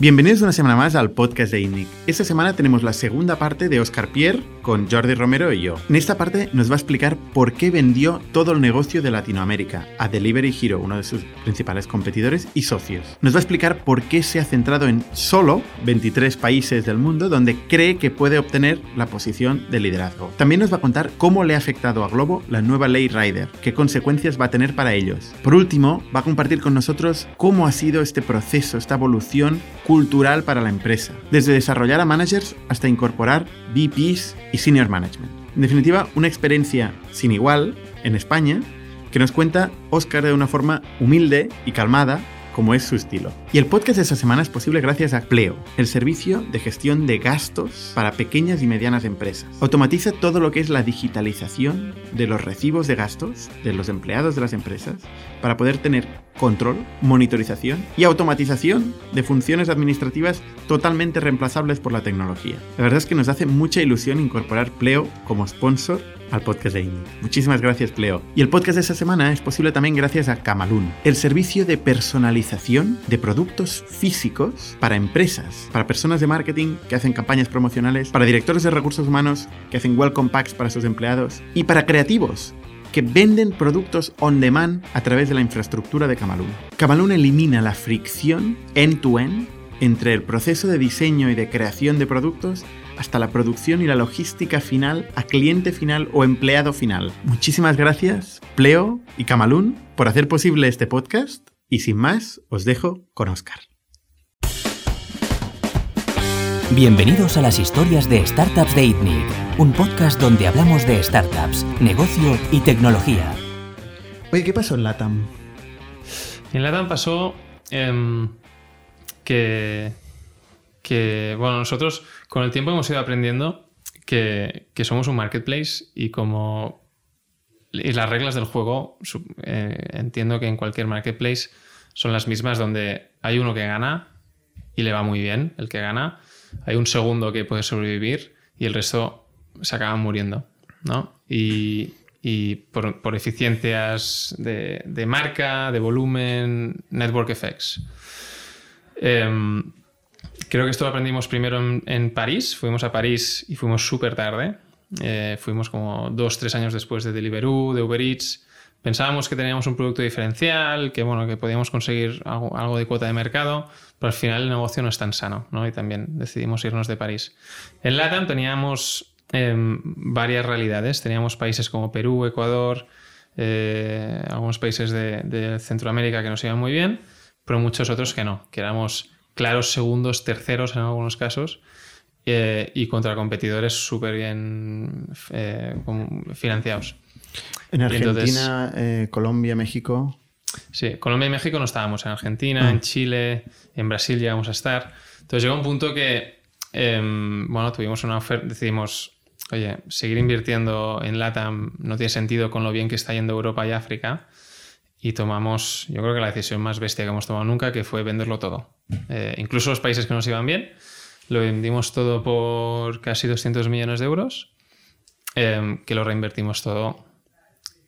Bienvenidos una semana más al podcast de INNIC. Esta semana tenemos la segunda parte de Oscar Pierre con Jordi Romero y yo. En esta parte nos va a explicar por qué vendió todo el negocio de Latinoamérica a Delivery Hero, uno de sus principales competidores y socios. Nos va a explicar por qué se ha centrado en solo 23 países del mundo donde cree que puede obtener la posición de liderazgo. También nos va a contar cómo le ha afectado a Globo la nueva ley Rider, qué consecuencias va a tener para ellos. Por último, va a compartir con nosotros cómo ha sido este proceso, esta evolución cultural para la empresa, desde desarrollar a managers hasta incorporar VPs y senior management. En definitiva, una experiencia sin igual en España que nos cuenta Oscar de una forma humilde y calmada como es su estilo. Y el podcast de esta semana es posible gracias a Pleo, el servicio de gestión de gastos para pequeñas y medianas empresas. Automatiza todo lo que es la digitalización de los recibos de gastos de los empleados de las empresas para poder tener control, monitorización y automatización de funciones administrativas totalmente reemplazables por la tecnología. La verdad es que nos hace mucha ilusión incorporar Pleo como sponsor al podcast de Indie. Muchísimas gracias, Pleo. Y el podcast de esta semana es posible también gracias a Camalún, el servicio de personalización de productos físicos para empresas, para personas de marketing que hacen campañas promocionales, para directores de recursos humanos que hacen welcome packs para sus empleados y para creativos que venden productos on demand a través de la infraestructura de Camalún. Camalún elimina la fricción end-to-end entre el proceso de diseño y de creación de productos hasta la producción y la logística final a cliente final o empleado final. Muchísimas gracias, Pleo y Camalún, por hacer posible este podcast y sin más, os dejo con Oscar. Bienvenidos a las historias de Startups de ITNIC, un podcast donde hablamos de startups, negocio y tecnología. Oye, ¿qué pasó en LATAM? En LATAM pasó em, que, que, bueno, nosotros con el tiempo hemos ido aprendiendo que, que somos un marketplace y como y las reglas del juego, eh, entiendo que en cualquier marketplace son las mismas donde hay uno que gana y le va muy bien, el que gana, hay un segundo que puede sobrevivir y el resto se acaban muriendo, ¿no? Y, y por, por, eficiencias de, de, marca, de volumen, network effects. Eh, creo que esto lo aprendimos primero en, en, París, fuimos a París y fuimos súper tarde, eh, fuimos como dos, tres años después de Deliveroo, de Uber Eats, pensábamos que teníamos un producto diferencial, que bueno, que podíamos conseguir algo, algo, de cuota de mercado, pero al final el negocio no es tan sano, ¿no? Y también decidimos irnos de París. En LATAM teníamos eh, varias realidades, teníamos países como Perú, Ecuador, eh, algunos países de, de, Centroamérica que nos iban muy bien, pero muchos otros que no, que éramos claros segundos, terceros en algunos casos. Eh, y contra competidores súper bien eh, financiados. En Argentina, Entonces, eh, Colombia, México. Sí, Colombia y México no estábamos. En Argentina, ah. en Chile, en Brasil llegamos a estar. Entonces llegó un punto que, eh, bueno, tuvimos una oferta, decidimos, oye, seguir invirtiendo en LATAM no tiene sentido con lo bien que está yendo Europa y África. Y tomamos, yo creo que la decisión más bestia que hemos tomado nunca, que fue venderlo todo. Eh, incluso los países que nos iban bien, lo vendimos todo por casi 200 millones de euros, eh, que lo reinvertimos todo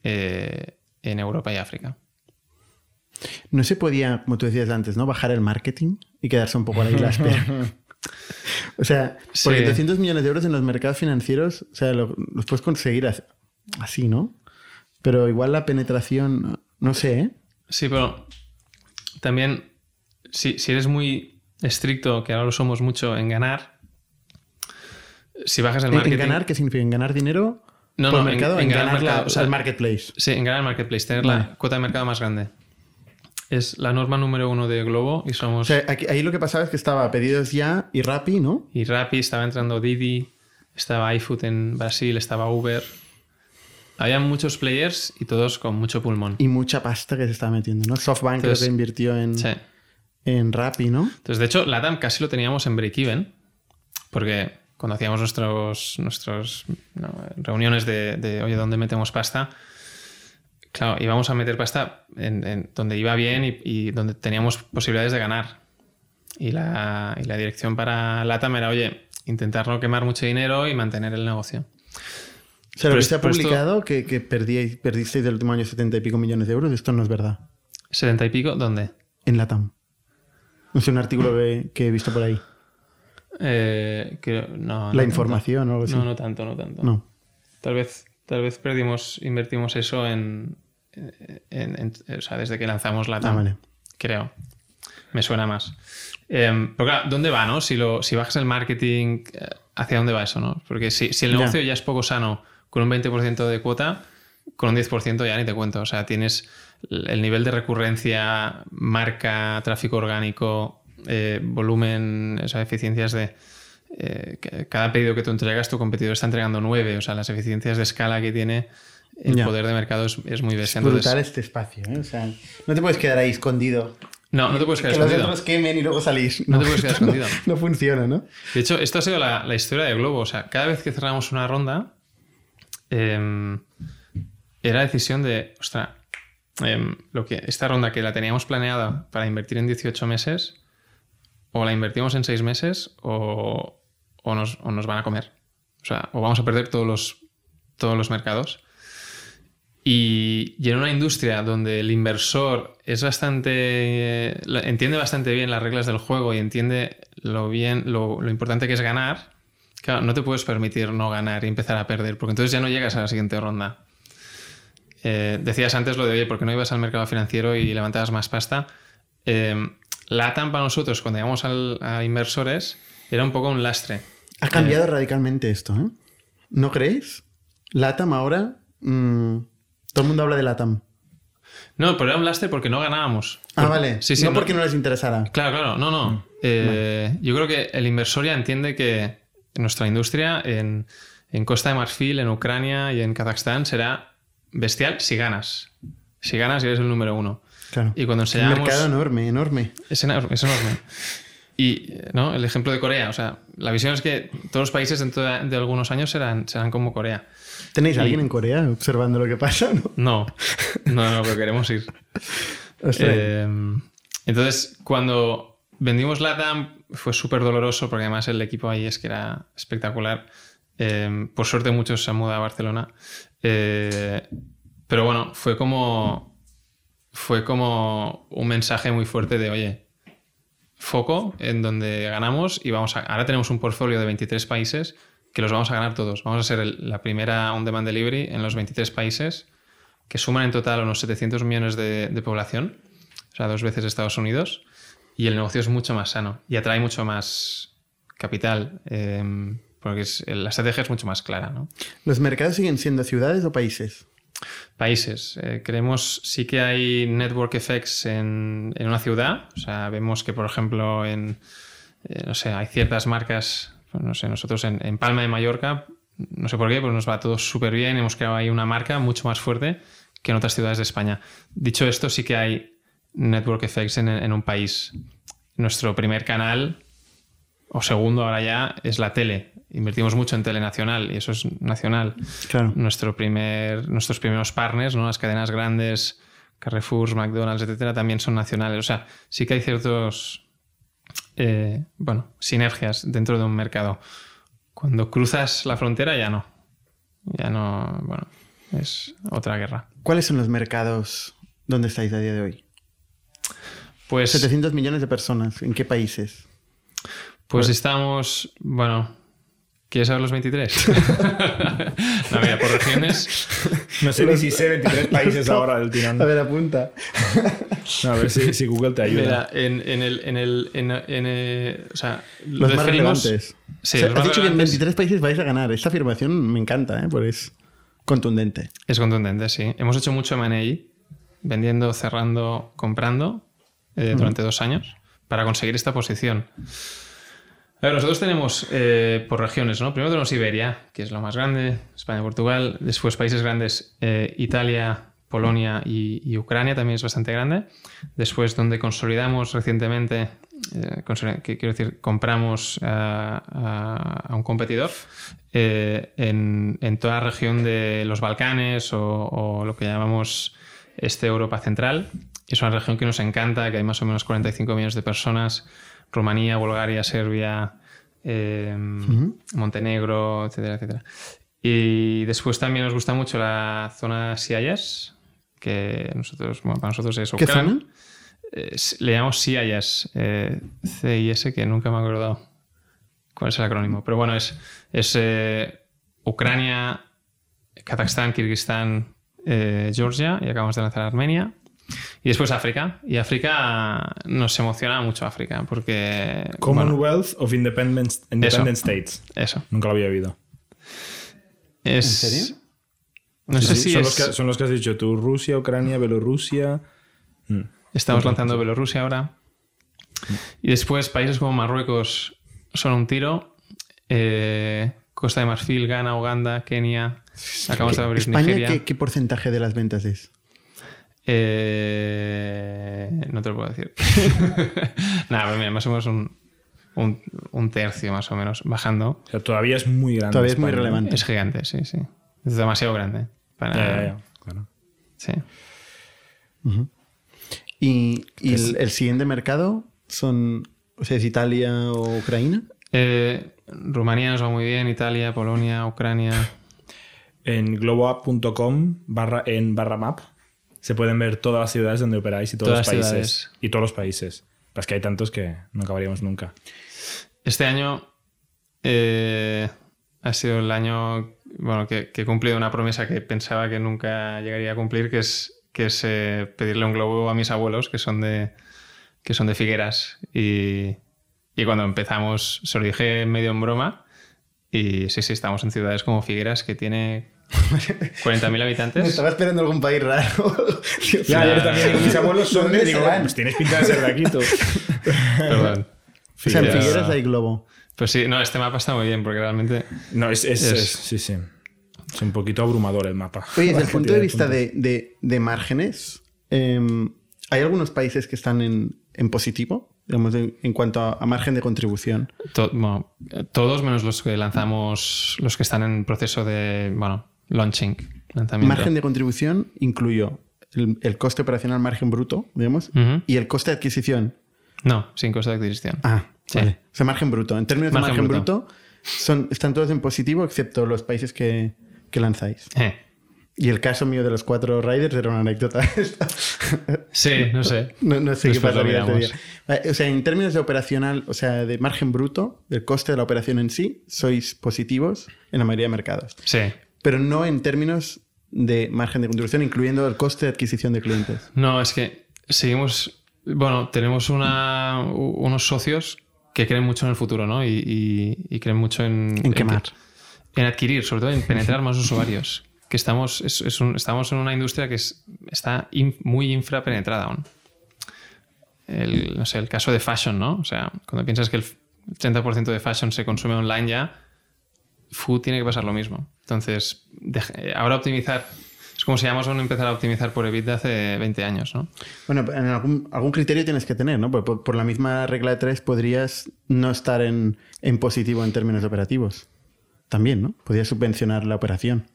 eh, en Europa y África. No se podía, como tú decías antes, ¿no? Bajar el marketing y quedarse un poco a la isla espera. o sea, porque sí. 200 millones de euros en los mercados financieros, o sea, lo, los puedes conseguir así, ¿no? Pero igual la penetración, no sé, ¿eh? Sí, pero también, si, si eres muy estricto, que ahora lo somos mucho en ganar, si bajas el marketing... ¿En ganar qué significa? ¿En ganar dinero? No, por no, el mercado, en, en, en ganar mercado, la, o sea, el marketplace. Sí, en ganar el marketplace, tener Vale. la cuota de mercado más grande. Es la norma número uno de Globo y O somos... sea, aquí- ahí lo que pasaba es que estaba pedidos ya y Rappi, ¿no? Y Rappi, estaba entrando Didi, estaba iFood en Brasil, estaba Uber. Había muchos players y todos con mucho pulmón. Y mucha pasta que se estaba metiendo, ¿no? SoftBank creo Entonces- que invirtió en, Sí. En Rappi, ¿no? Entonces, de hecho, LATAM casi lo teníamos en break-even, porque cuando hacíamos nuestros, nuestros no, reuniones de, de, oye, ¿dónde metemos pasta? Claro, íbamos a meter pasta en, en donde iba bien y, y donde teníamos posibilidades de ganar. Y la, y la dirección para LATAM era, oye, intentar no quemar mucho dinero y mantener el negocio. O sea, lo que se ha pero esto- publicado que, que perdíais, perdisteis del último año 70 y pico millones de euros, esto no es verdad. ¿70 y pico? ¿Dónde? En la TAM. No sé, un artículo que, que he visto por ahí. Eh, que, no, La no información o algo así. No, no tanto, no tanto. No. Tal vez, tal vez perdimos, invertimos eso en, en- en- o sea, desde que lanzamos la Ah, TAM, vale. creo. Me suena más. Eh, pero claro, ¿dónde va, no? Si, lo, si bajas el marketing, eh, ¿hacia dónde va eso, no? Porque si, si el Ya. negocio ya es poco sano con un 20% de cuota, con un 10% ya ni te cuento. O sea, tienes el nivel de recurrencia, marca, tráfico orgánico, eh, volumen, o sea, eficiencias de... eh, que cada pedido que tú entregas, tu competidor está entregando 9. O sea, las eficiencias de escala que tiene el Ya. poder de mercado es, es muy bestia. Brutal Entonces, este espacio, ¿eh? O sea, no te puedes quedar ahí escondido. no, no te puedes quedar que los escondido. otros quemen y luego salís. No te puedes quedar escondido. No, funciona, ¿no? De hecho, esto ha sido la, la historia de Globo. O sea, cada vez que cerramos una ronda, em, era decisión de, ostras, em, lo que, esta ronda que la teníamos planeada para invertir en 18 meses, o la invertimos en 6 meses o, o nos, o nos van a comer. O sea, o vamos a perder todos los, todos los mercados. Y, en una industria donde el inversor es bastante. entiende bastante bien las reglas del juego y entiende lo bien, lo, lo importante que es ganar, claro, no te puedes permitir no ganar y empezar a perder, porque entonces ya no llegas a la siguiente ronda. Eh, decías antes lo de, oye, ¿por qué no ibas al mercado financiero y levantabas más pasta? Eh, la TAM para nosotros, cuando llegamos al- a inversores, era un poco un lastre. Ha cambiado radicalmente esto, ¿eh? ¿No creéis? LATAM ahora. mm, todo el mundo habla de LATAM. No, pero era un lastre porque no ganábamos. Ah, vale. Sí, sí, no, porque no les interesara. Claro, claro, no, no. Eh, Yo creo que el inversor ya entiende que nuestra industria en, en Costa de Marfil, en Ucrania y en Kazajstán será bestial si ganas. Si ganas y eres el número uno. Claro. Y cuando Un enseñamos... mercado enorme, enorme. Es enorme. Es enorme. Y ¿no? el ejemplo de Corea, o sea, la visión es que todos los países dentro de, de algunos años serán, serán como Corea. ¿Tenéis Y- alguien en Corea observando lo que pasa? No. No, no, no, pero queremos ir. Eh, entonces, cuando vendimos LATAM fue súper doloroso porque además el equipo ahí es que era espectacular. Eh, por suerte muchos se han mudado a Barcelona. Eh, pero bueno, fue como, fue como un mensaje muy fuerte de, oye, foco en donde ganamos y vamos a... Ahora tenemos un portfolio de 23 países que los vamos a ganar todos. Vamos a ser el- la primera on-demand delivery en los 23 países que suman en total unos 700 millones de, de población, o sea, dos veces Estados Unidos, y el negocio es mucho más sano y atrae mucho más capital, eh, porque es- la estrategia es mucho más clara. ¿no? ¿Los mercados siguen siendo ciudades o países? Países. eh, creemos sí que hay network effects en, en una ciudad. O sea, vemos que, por ejemplo, en, eh, no sé, hay ciertas marcas, pues, no sé, nosotros en, en Palma de Mallorca, no sé por qué, pero nos va todo súper bien. Hemos creado ahí una marca mucho más fuerte que en otras ciudades de España. Dicho esto, sí que hay network effects en, en un país. Nuestro primer canal, o segundo ahora ya, es la tele. Invertimos mucho en tele nacional y eso es nacional Claro. nuestro primer, nuestros primeros partners, ¿no? las cadenas grandes, Carrefour, McDonald's, etcétera, también son nacionales. O sea, sí que hay ciertos eh, bueno, sinergias dentro de un mercado. Cuando cruzas la frontera ya no. Ya no, bueno, es otra guerra. ¿Cuáles son los mercados donde estáis a día de hoy? Pues, 700 millones de personas. ¿En qué países? pues estamos, bueno, ¿quieres saber los 23? no, mira, por regiones. No sé ni si sé 23 países ahora del tirón. A ver, apunta. A ver si, si Google te ayuda. Mira, en, en el, en el, en, en, eh, o sea, Los más definimos- relevantes. Sí, O sea, los has más dicho que en relevantes- 23 países vais a ganar. Esta afirmación me encanta, ¿eh? Porque es contundente. Es contundente, sí. Hemos hecho mucho M&A, vendiendo, cerrando, comprando eh, durante dos años para conseguir esta posición. A ver, nosotros tenemos eh, por regiones, ¿no? Primero tenemos Iberia, que es lo más grande, España, Portugal. Después países grandes, eh, Italia, Polonia y, y Ucrania también es bastante grande. Después, donde consolidamos recientemente, eh, que quiero decir, compramos a, a- a un competidor eh, en, en toda la región de los Balcanes o, o lo que llamamos este Europa Central. Es una región que nos encanta, que hay más o menos 45 millones de personas. Rumanía, Bulgaria, Serbia, eh, Montenegro, etcétera, etcétera. Y después también nos gusta mucho la zona CIS, que nosotros, bueno, para nosotros es ¿Qué Ucrania. zona? eh, le llamamos CIS, eh, CIS, que nunca me he acordado cuál es el acrónimo. Pero bueno, es, es eh, Ucrania, Kazajstán, Kirguistán, eh, Georgia y acabamos de lanzar Armenia. Y después África. Y África nos emociona mucho África porque... bueno, Commonwealth of Independent, Independent States. eso. Nunca lo había oído. Es, ¿En serio? No sé Sí, si son, es- los que, son los que has dicho tú. Rusia, Ucrania, Bielorrusia. Mm. Estamos lanzando Bielorrusia ahora. Y después países como Marruecos son un tiro. Eh, Costa de Marfil, Ghana, Uganda, Kenia. Acabamos de abrir ¿España Nigeria. ¿qué, qué porcentaje de las ventas es? Eh, no te lo puedo decir. Nada, pero mira, más o menos un, un- un tercio más o menos bajando. O sea, todavía es muy grande. Todavía es muy relevante. Es gigante, sí, sí. Es demasiado grande. Para... Ya, ya, ya, claro. Sí. ¿Y, y el, el siguiente mercado son, o sea, es Italia o Ucrania? Eh, Rumanía nos va muy bien, Italia, Polonia, Ucrania. En globoup.com barra, en barra map se pueden ver todas las ciudades donde operáis y todos Todas los países. ciudades. Y todos los países. Es que hay tantos que no acabaríamos nunca. Este año eh, ha sido el año bueno, que, que he cumplido una promesa que pensaba que nunca llegaría a cumplir, que es, que es eh, pedirle un globo a mis abuelos, que son de, que son de Figueras. Y, y cuando empezamos, se lo dije medio en broma. Y sí, sí, estamos en ciudades como Figueras, que tiene 40.000 habitantes. Estaba esperando algún país raro. Dios Ya, mío. yo también. Mis abuelos son ¿Dónde de. Digo, pues tienes pinta de ser de aquí tú. Perdón. O sea, en Figueras. Hay globo. Pues sí, no, este mapa está muy bien, porque realmente No, es, es, Es- es- sí, sí. Es un poquito abrumador el mapa. Oye, desde el punto de vista de, de- de márgenes, em, ¿hay algunos países que están en, en positivo? Digamos, en, en cuanto a, a margen de contribución. To- bueno, todos menos los que lanzamos, los que están en proceso de, bueno, launching, lanzamiento. Margen de contribución incluyó el, el coste operacional margen bruto, digamos, y el coste de adquisición. No, sin coste de adquisición. Ah, Sí. vale. O sea, margen bruto. En términos de Margen bruto. bruto, son, están todos en positivo, excepto los países que, que lanzáis. Eh, Y el caso mío de los cuatro riders era una anécdota. Sí, no sé. No, no sé Después qué pasaría miramos. día. Vale, O sea, en términos de operacional, o sea, de margen bruto, del coste de la operación en sí, sois positivos en la mayoría de mercados. Sí. Pero no en términos de margen de contribución, incluyendo el coste de adquisición de clientes. No, es que seguimos. Bueno, tenemos una, unos socios que creen mucho en el futuro, ¿no? Y, y- y creen mucho en. En que- quemar. En adquirir, sobre todo en penetrar más usuarios. Que estamos, es- es un- estamos en una industria que es- está in- muy infrapenetrada aún. El, no sé, el caso de fashion, ¿no? O sea, cuando piensas que el 30% de fashion se consume online ya, food tiene que pasar lo mismo. Entonces, deje- ahora optimizar. Es como si íbamos a empezar a optimizar por EBITDA hace 20 años, ¿no? Bueno, en algún, algún criterio tienes que tener, ¿no? Por, por- por la misma regla de tres podrías no estar en, en positivo en términos operativos. También, ¿no? Podrías subvencionar la operación.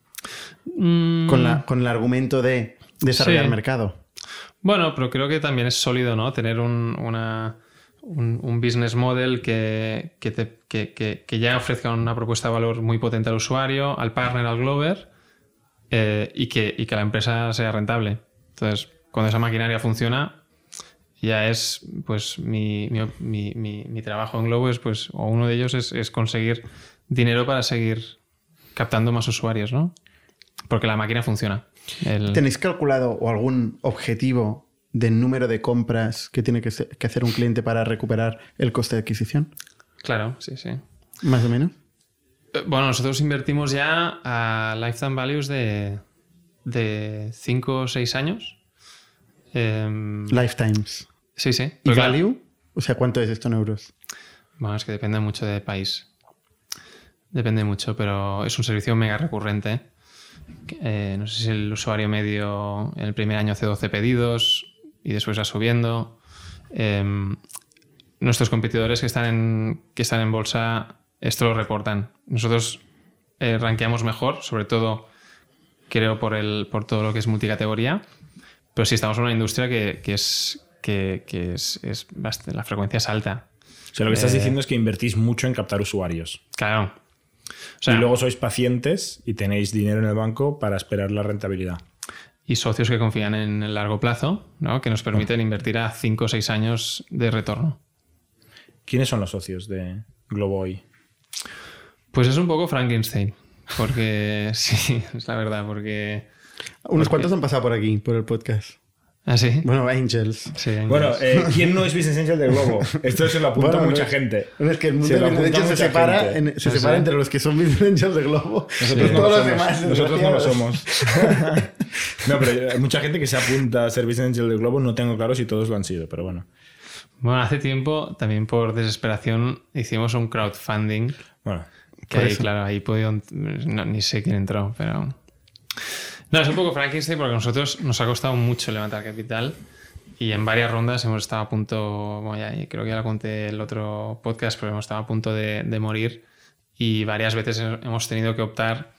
Con, la, con el argumento de desarrollar Sí. mercado. Bueno, pero creo que también es sólido, ¿no? Tener un, una- un, business model que, que, que- que- ya ofrezca una propuesta de valor muy potente al usuario, al partner, al Glover, eh, y, que, y que la empresa sea rentable. Entonces, cuando esa maquinaria funciona, ya es, pues, mi, mi- mi- mi- trabajo en Globo es, pues, o uno de ellos es, es conseguir dinero para seguir captando más usuarios, ¿no? Porque la máquina funciona. ¿Tenéis calculado o algún objetivo de número de compras que tiene que, hacer un cliente para recuperar el coste de adquisición? Claro, sí, sí. Más o menos. Eh, Bueno, nosotros invertimos ya a lifetime values de, de 5 o 6 años. Em, Lifetimes. sí, sí. ¿Y claro, value? O sea, ¿cuánto es esto en euros? Bueno, es que depende mucho de país. Depende mucho, pero es un servicio mega recurrente. Eh, no sé si el usuario medio en el primer año hace 12 pedidos y después va subiendo. Em, nuestros competidores que están en, que están en bolsa esto lo reportan. Nosotros eh, rankeamos mejor, sobre todo creo por, el, por todo lo que es multicategoría, pero sí estamos en una industria que, que es, que, que es, es bast- la frecuencia es alta. O sea, lo que estás Eh, diciendo es que invertís mucho en captar usuarios. Claro. O sea, y luego sois pacientes y tenéis dinero en el banco para esperar la rentabilidad. Y socios que confían en el largo plazo, ¿no? que nos permiten invertir a 5 o 6 años de retorno. ¿Quiénes son los socios de Globo hoy? Pues es un poco Frankenstein, porque sí, es la verdad, porque... Unos cuantos han pasado por aquí, por el podcast. ¿Ah, sí? Bueno, Angels. Sí, Bueno, eh, ¿quién no es Business Angel de Globo? Esto se lo apunta Bueno, mucha no- gente. Es que el mundo Se de Business Angels se separa, gente. en- se No separa sé. entre los que son Business Angels de Globo Nosotros y no lo todos los somos. demás. Nosotros no lo somos. no, pero hay mucha gente que se apunta a ser Business Angel de Globo. No tengo claro si todos lo han sido, pero bueno. Bueno, hace tiempo, también por desesperación, hicimos un crowdfunding. Bueno, Que ahí, eso. claro, ahí pudieron. no, ni sé quién entró, pero. No, es un poco Frankenstein porque a nosotros nos ha costado mucho levantar capital y en varias rondas hemos estado a punto. Bueno, ya, creo que ya lo conté el otro podcast, pero hemos estado a punto de, de morir y varias veces hemos tenido que optar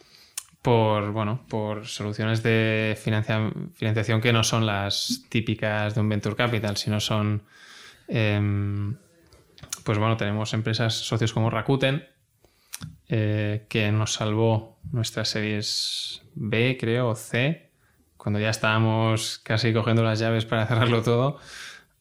por, bueno, por soluciones de financia- financiación que no son las típicas de un venture capital, sino son. em, pues bueno, tenemos empresas, socios como Rakuten, eh, que nos salvó nuestras series B, creo, o C, cuando ya estábamos casi cogiendo las llaves para cerrarlo todo.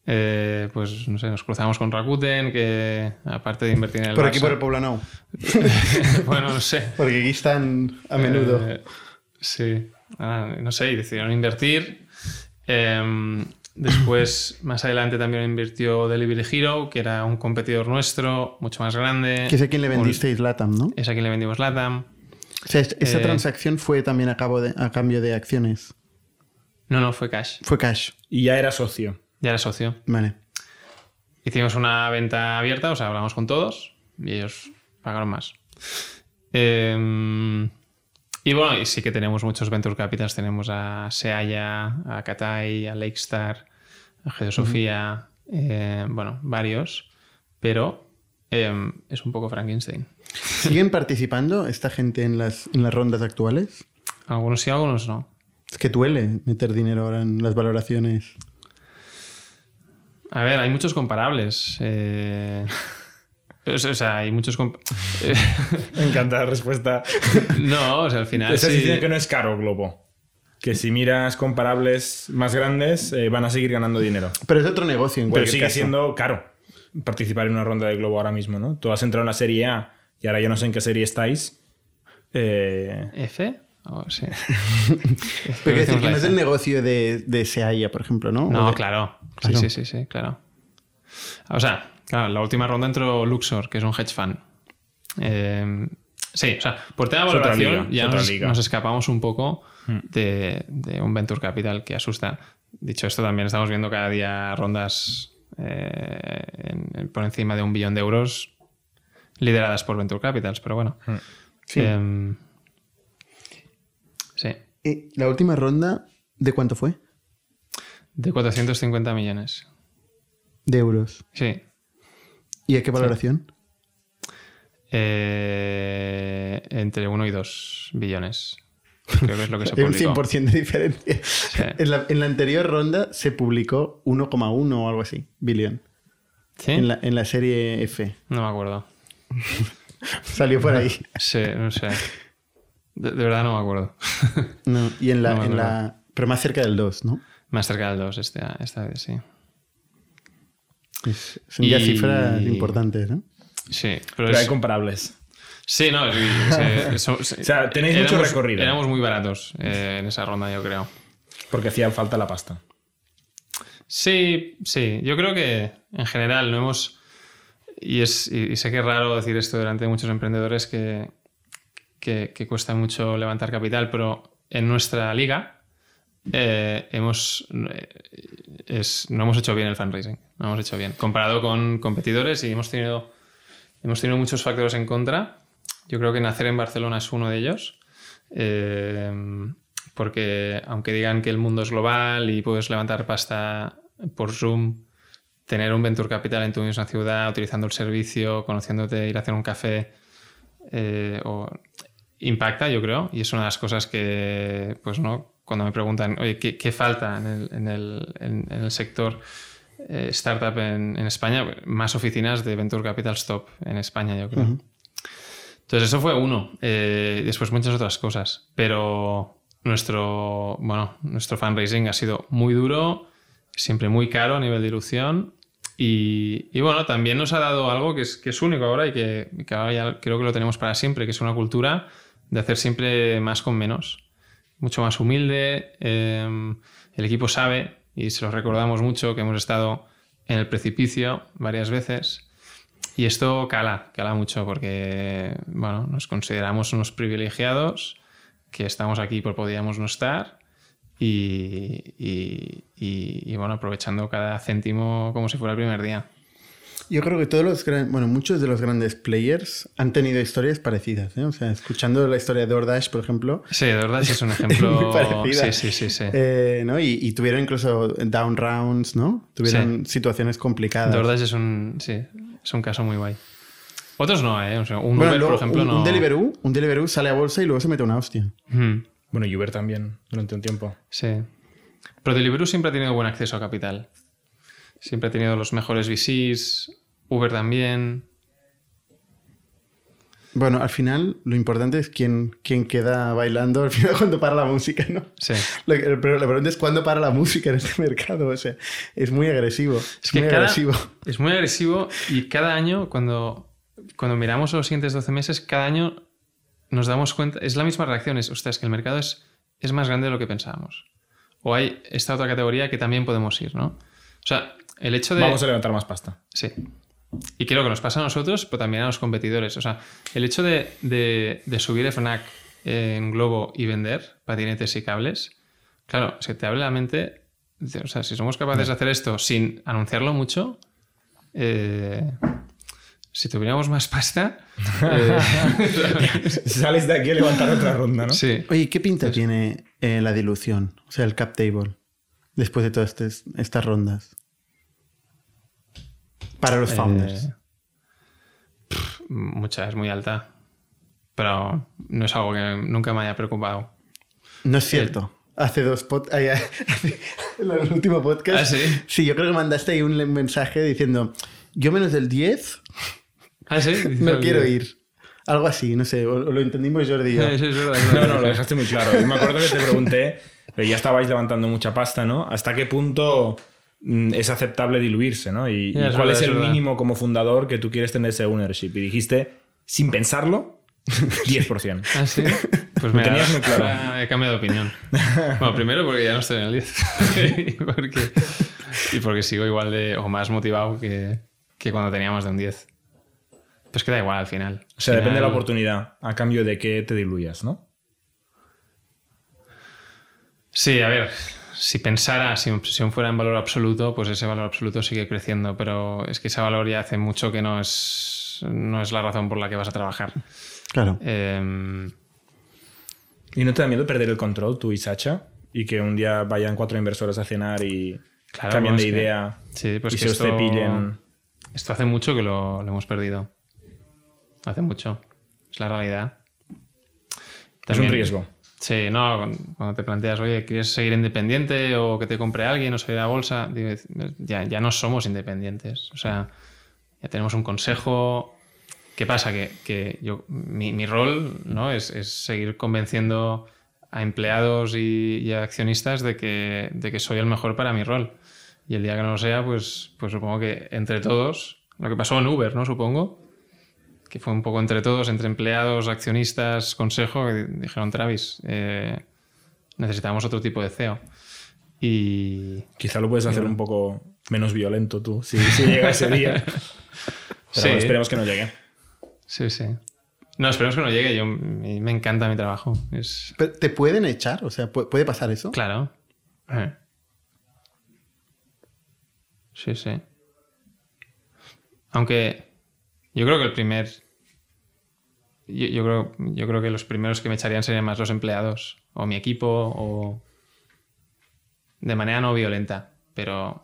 eh, pues no sé, nos cruzamos con Rakuten, que aparte de invertir en el Por aquí, Barça- por el Poblenou. bueno, no sé. Porque aquí están a menudo. Eh, sí, Ah, no sé, y decidieron invertir. Em, después, más adelante, también invirtió Delivery Hero, que era un competidor nuestro, mucho más grande. que es a quien le Un- vendisteis LATAM, ¿no? Es a quien le vendimos Latam. O sea, esa Eh, transacción fue también a, cabo de- a cambio de acciones. No, no, fue cash. Fue cash. y ya era socio. Ya era socio. Vale. Hicimos una venta abierta, o sea, hablamos con todos y ellos pagaron más. Em, y bueno, y sí que tenemos muchos Venture Capitals. Tenemos a Seaya, a Katai, a Lakestar, Geosofía, eh, bueno, varios. Pero em, es un poco Frankenstein. ¿Siguen participando esta gente en las, en las rondas actuales? Algunos sí, algunos no. Es que duele meter dinero ahora en las valoraciones. A ver, hay muchos comparables. eh, o sea, hay muchos... Me encanta la respuesta. no, o sea, al final... Estás sí- diciendo que no es caro Globo. Que si miras comparables más grandes, eh, van a seguir ganando dinero. Pero es otro negocio en Pero cualquier sigue caso. siendo caro participar en una ronda de Globo ahora mismo, ¿no? Tú has entrado en la serie A y ahora yo no sé en qué serie estáis. Eh, ¿F? Oh, sí. Pero quiero decir que no es el negocio de, de Seaya, por ejemplo, ¿no? No, de- claro. Claro. Sí, sí, sí, sí, claro. O sea, claro, la última ronda entró Luxor, que es un hedge fund. Eh, sí, o sea, por tema de valoración liga, ya nos, escapamos un poco Hmm. de, de un venture capital que asusta. Dicho esto, también estamos viendo cada día rondas eh, en- en- por encima de un billón de euros lideradas por venture capitals, pero bueno. Sí. Em, sí, Eh, la última ronda, ¿de cuánto fue? de 450 millones. De euros. Sí. ¿Y a qué valoración? Eh, entre 1 y 2 billones. Creo que es lo que se Hay un publicó. 100% de diferencia. En, la, en la anterior ronda se publicó 1,1 o algo así, billón. ¿Sí? En, la, en la serie F. No me acuerdo. Salió por ahí. Sí, no sé. De, de verdad no me acuerdo. No, y en la, No en la. Pero más cerca del 2, ¿no? Más cerca del 2 esta, esta vez, sí. Es- son ya Y- cifras importantes, ¿no? Sí, pero, pero es- hay comparables. Sí, no. sí, sí, so- sí. O sea, tenéis mucho recorrido. Éramos muy baratos eh, en esa ronda, yo creo. Porque hacía falta la pasta. Sí, sí. Yo creo que en general no hemos. Y, es, y, y sé que es raro decir esto delante de muchos emprendedores que, que, que cuesta mucho levantar capital, pero en nuestra liga eh, hemos, eh, es- no hemos hecho bien el fundraising. No hemos hecho bien. Comparado con competidores y hemos tenido, hemos tenido muchos factores en contra. Yo creo que nacer en Barcelona es uno de ellos. Eh, porque aunque digan que el mundo es global y puedes levantar pasta por Zoom, tener un venture capital en tu misma ciudad, utilizando el servicio, conociéndote, ir a hacer un café, eh, o- impacta, yo creo, y es una de las cosas que, pues no, cuando me preguntan, oye, ¿qué, qué falta en el, en el- en- en el sector eh, startup en, en España? Más oficinas de venture capital stop en España, yo creo. Entonces, eso fue uno. Eh, después muchas otras cosas. Pero nuestro, bueno, nuestro fundraising ha sido muy duro, siempre muy caro a nivel de ilusión. Y, y bueno, también nos ha dado algo que es, que es único ahora y que, que ahora ya creo que lo tenemos para siempre, que es una cultura de hacer siempre más con menos. Mucho más humilde. eh, el equipo sabe, y se lo recordamos mucho, que hemos estado en el precipicio varias veces. Y esto cala, cala mucho porque, bueno, nos consideramos unos privilegiados que estamos aquí por podíamos no estar y, y- y- y, bueno, aprovechando cada céntimo como si fuera el primer día. Yo creo que todos los gran- bueno, muchos de los grandes players han tenido historias parecidas. ¿eh? O sea, escuchando la historia de DoorDash, por ejemplo, Sí, sí es un ejemplo. muy parecida. sí, sí, sí, sí. eh, ¿no? y, y tuvieron incluso down rounds, ¿no? Tuvieron situaciones complicadas. DoorDash es un, sí, es un caso muy guay. Otros no, ¿eh? O sea, un Bueno, Uber, luego, por ejemplo, un, no. un Deliveroo, un Deliveroo sale a bolsa y luego se mete una hostia. Ujú, Bueno, y Uber también, durante un tiempo. Sí. Pero Deliveroo siempre ha tenido buen acceso a capital. Siempre ha tenido los mejores VCs, Uber también. Bueno, al final lo importante es quién, quién queda bailando al final cuando para la música, ¿no? Sí. Lo Pero la pregunta es cuándo para la música en este mercado. O sea, es muy agresivo. Es, Es que muy cada- agresivo. Es muy agresivo y cada año, cuando, cuando miramos los siguientes 12 meses, cada año nos damos cuenta, es la misma reacción, es, ostras, que el mercado es, es más grande de lo que pensábamos. O hay esta otra categoría que también podemos ir, ¿no? O sea, el hecho de... Vamos a levantar más pasta. Sí. Y creo que nos pasa a nosotros, pero también a los competidores. O sea, el hecho de, de- de subir FNAC en Globo y vender patinetes y cables, claro, se te abre la mente. de- O sea, si somos capaces de hacer esto sin anunciarlo mucho, eh, si tuviéramos más pasta. eh, Sales de aquí a levantar otra ronda, ¿no? sí. Oye, ¿qué pinta tiene eh, la dilución? O sea, el cap table. Después de todas estas, estas rondas. Para los founders. Eh, pff, mucha, es muy alta. Pero no es algo que nunca me haya preocupado. No es cierto. Hace dos podcasts. En el último podcast. ¿Ah, sí? Sí, yo creo que mandaste ahí un mensaje diciendo: Yo menos del 10 Ah, sí. no quiero ir. Algo así, no sé. O, lo entendimos Jordi y yo. Sí, sí, es verdad, es No, no, lo dejaste muy claro. Yo me acuerdo que te pregunté, pero ya estabais levantando mucha pasta, ¿no? ¿Hasta qué punto es aceptable diluirse, ¿no? Y, cuál es es el verdad. mínimo como fundador que tú quieres tener ese ownership. Y dijiste, sin pensarlo, 10%. Ah, sí. Pues mira, tenías muy claro. ahora he cambiado de opinión. Bueno, primero porque ya no estoy en el 10. y, porque, y porque sigo igual de. o más motivado que, que cuando teníamos de un 10. Pues queda igual al final. O sea, depende de la oportunidad, a cambio de que te diluyas, ¿no? Sí, a ver. Si pensara, si mi obsesión fuera en valor absoluto, pues ese valor absoluto sigue creciendo. Pero es que ese valor ya hace mucho que no es, no es la razón por la que vas a trabajar. Claro. Em, ¿Y no te da miedo perder el control, tú y Sacha? Y que un día vayan cuatro inversores a cenar y Claro, cambien de que- idea sí, pues y que se esto- os cepillen. Esto hace mucho que lo, lo hemos perdido. Hace mucho. Es la realidad. Es un riesgo. Sí, no, cuando- te planteas, oye, ¿quieres seguir independiente o que te compre alguien o salir a bolsa? Ya, ya no somos independientes. O sea, ya tenemos un consejo. ¿Qué pasa? Que, que yo, mi, mi rol ¿no? es, es seguir convenciendo a empleados y, y a accionistas de que, de que soy el mejor para mi rol. Y el día que no lo sea, pues, pues supongo que entre todos, lo que pasó en Uber, ¿no? Supongo, que fue un poco entre todos, entre empleados, accionistas, consejo, que dijeron, Travis, eh, necesitamos otro tipo de CEO. Y Quizá lo puedes hacer un poco menos violento tú, si, si llega ese día. Pero Sí. bueno, esperemos que no llegue. sí, sí. No, esperemos que no llegue. Yo, me me encanta mi trabajo. Es Pero, ¿Te pueden echar? O sea, ¿pu- ¿puede pasar eso? claro. Eh. Sí, sí. Aunque yo creo que el primer. Yo, creo, yo creo que los primeros que me echarían serían más los empleados o mi equipo o. De manera no violenta. Pero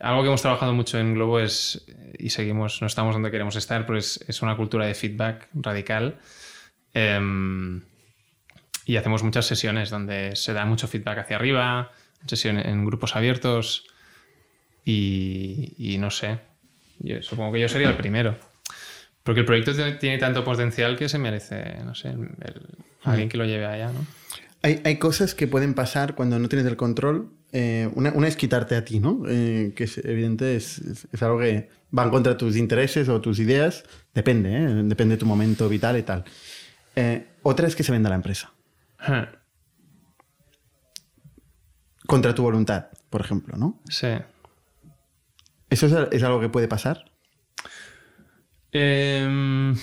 algo que hemos trabajado mucho en Globo es. Y seguimos, no estamos donde queremos estar, pero es, es una cultura de feedback radical. Em, y hacemos muchas sesiones donde se da mucho feedback hacia arriba, sesiones en grupos abiertos. Y, y no sé, yo supongo que yo sería el primero. Porque el proyecto tiene- tanto potencial que se merece, no sé, el- el- alguien que lo lleve allá, ¿no? Hay, hay cosas que pueden pasar cuando no tienes el control. Eh, una, una es quitarte a ti, ¿no? Eh, que es evidente, es, es- es algo que va en contra de tus intereses o tus ideas. Depende, ¿eh? Depende de tu momento vital y tal. Otra es que se venda la empresa. Contra tu voluntad, por ejemplo, ¿no? Sí. ¿Eso es, es algo que puede pasar? Em,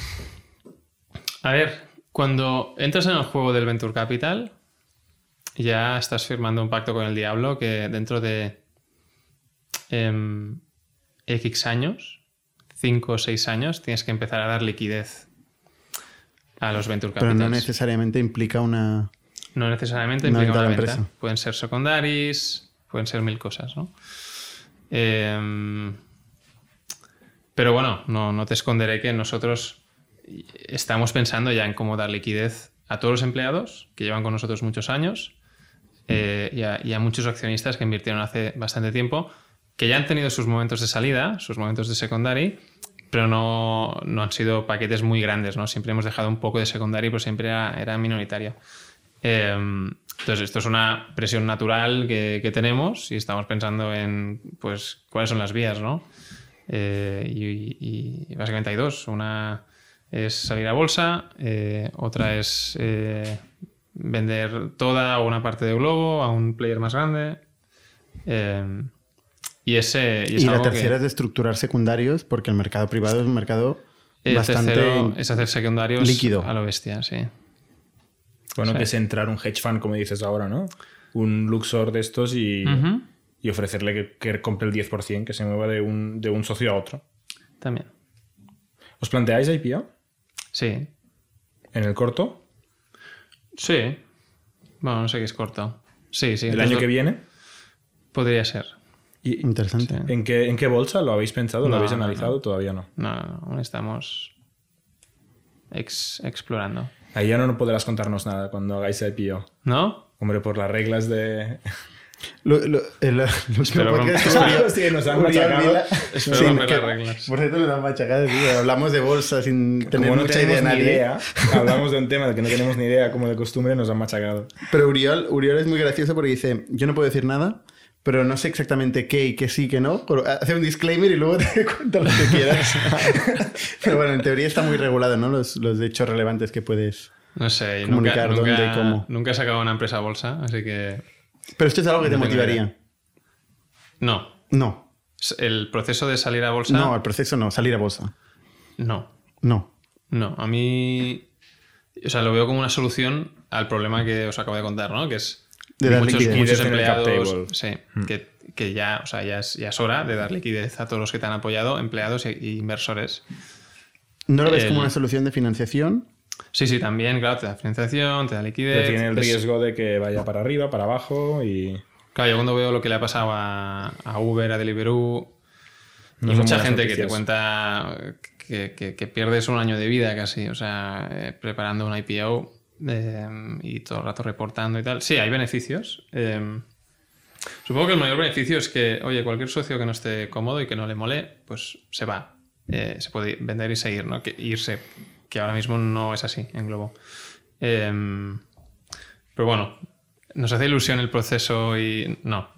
a ver, cuando entras en el juego del Venture Capital, ya estás firmando un pacto con el diablo que dentro de em, X años, 5 o 6 años, tienes que empezar a dar liquidez a los Venture Pero Capitals. no necesariamente implica una... No necesariamente Una implica una venta. empresa. Pueden ser secundaris, pueden ser mil cosas, ¿no? Em, pero bueno, no, no te esconderé que nosotros estamos pensando ya en cómo dar liquidez a todos los empleados que llevan con nosotros muchos años eh, y, a, y a muchos accionistas que invirtieron hace bastante tiempo, que ya han tenido sus momentos de salida, sus momentos de secondary, pero no, no han sido paquetes muy grandes, ¿no? Siempre hemos dejado un poco de secondary, pero siempre era, era minoritario. Eh, entonces, esto es una presión natural que, que tenemos y estamos pensando en, pues, cuáles son las vías, ¿no? Eh, y, y básicamente hay dos. Una es salir a bolsa, eh, otra es eh, vender toda o una parte de Globo a un player más grande. Eh, y ese y es Y la que- tercera es de estructurar secundarios, porque el mercado privado es un mercado el bastante... tercero es hacer secundarios líquido. a lo bestia, sí. Bueno, Sí. que es entrar un hedge fund, como dices ahora, ¿no? Un Luxor de estos y. y ofrecerle que, que compre el 10%, que se mueva de un, de un socio a otro. También. ¿Os planteáis IPO Sí. en el corto? Sí. Bueno, no sé qué es corto. Sí, sí. ¿El año que viene? Podría ser. ¿Y Interesante. ¿en, qué, ¿En qué bolsa lo habéis pensado? ¿Lo No, habéis no, analizado? no. Todavía no. No, no, no. Aún estamos ex- explorando. Ahí ya no podrás contarnos nada cuando hagáis IPO. ¿No? Hombre, por las reglas de... Lo, lo- el, el último podcast que nos han machacado. Romper que- las reglas. Por cierto, nos han machacado, tío. Hablamos de bolsa sin tener no mucha idea ni idea, hablamos de un tema del que no tenemos ni idea, como de costumbre, nos han machacado. Pero Uriol, Uriol es muy gracioso porque dice, yo no puedo decir nada, pero no sé exactamente qué y qué sí, qué no. Pero hace un disclaimer y luego te cuenta lo que quieras. pero bueno, en teoría está muy regulado, ¿no? Los, los hechos relevantes que puedes... No sé. yo Comunicar nunca, dónde y nunca- cómo. Nunca he sacado una empresa a bolsa, así que... Pero esto es algo que te motivaría. No. No, El proceso de salir a bolsa... no, el proceso no, salir a bolsa. No. No. No, a mí. O sea, lo veo como una solución al problema que os acabo de contar, ¿no? Que es De dar muchos, liquidez. muchos en el cap empleados. Sí, que, que ya, o sea, ya es, ya es hora de dar liquidez a todos los que te han apoyado, empleados e y inversores. ¿No lo ves El- como una solución de financiación? Sí, sí, también, claro, te da financiación, te da liquidez. Pero tiene el Es- riesgo de que vaya para arriba, para abajo y... Claro, yo cuando veo lo que le ha pasado a, a Uber, a Deliveroo, No y mucha gente que te cuenta que, que- que pierdes un año de vida casi, o sea, eh, preparando una IPO eh, y todo el rato reportando y tal. Sí, hay beneficios. eh, supongo que el mayor beneficio es que, oye, cualquier socio que no esté cómodo y que no le mole, pues se va. Se puede vender y seguir, ¿no? Que irse, que ahora mismo no es así en Globo. Eh, pero bueno, nos hace ilusión el proceso y no,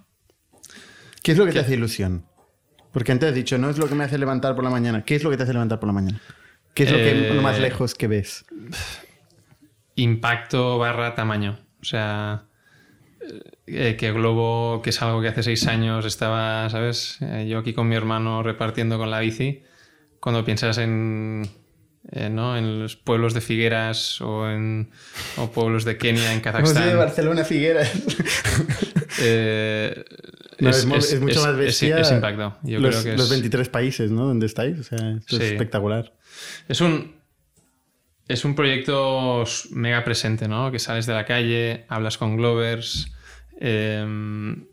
¿Qué es lo que te hace ilusión? Porque antes has dicho, no es lo que me hace levantar por la mañana. ¿Qué es lo que te hace levantar por la mañana? ¿Qué es lo, que, Eh, lo más lejos que ves? impacto barra tamaño. O sea, eh, que Globo, que es algo que hace seis años estaba, ¿sabes? Eh, yo aquí con mi hermano repartiendo con la bici. Cuando piensas en, eh, ¿no? en los pueblos de Figueras o en o pueblos de Kenia, en ido de Kazajstán. Barcelona a Figueras. eh, No, es, mucho más es- bestia. es impacto. Yo los, creo que los es, 23 países, ¿no? Donde estáis. O sea, esto es espectacular. Es un, es un proyecto mega presente, ¿no? Que sales de la calle, hablas con Glovers, em,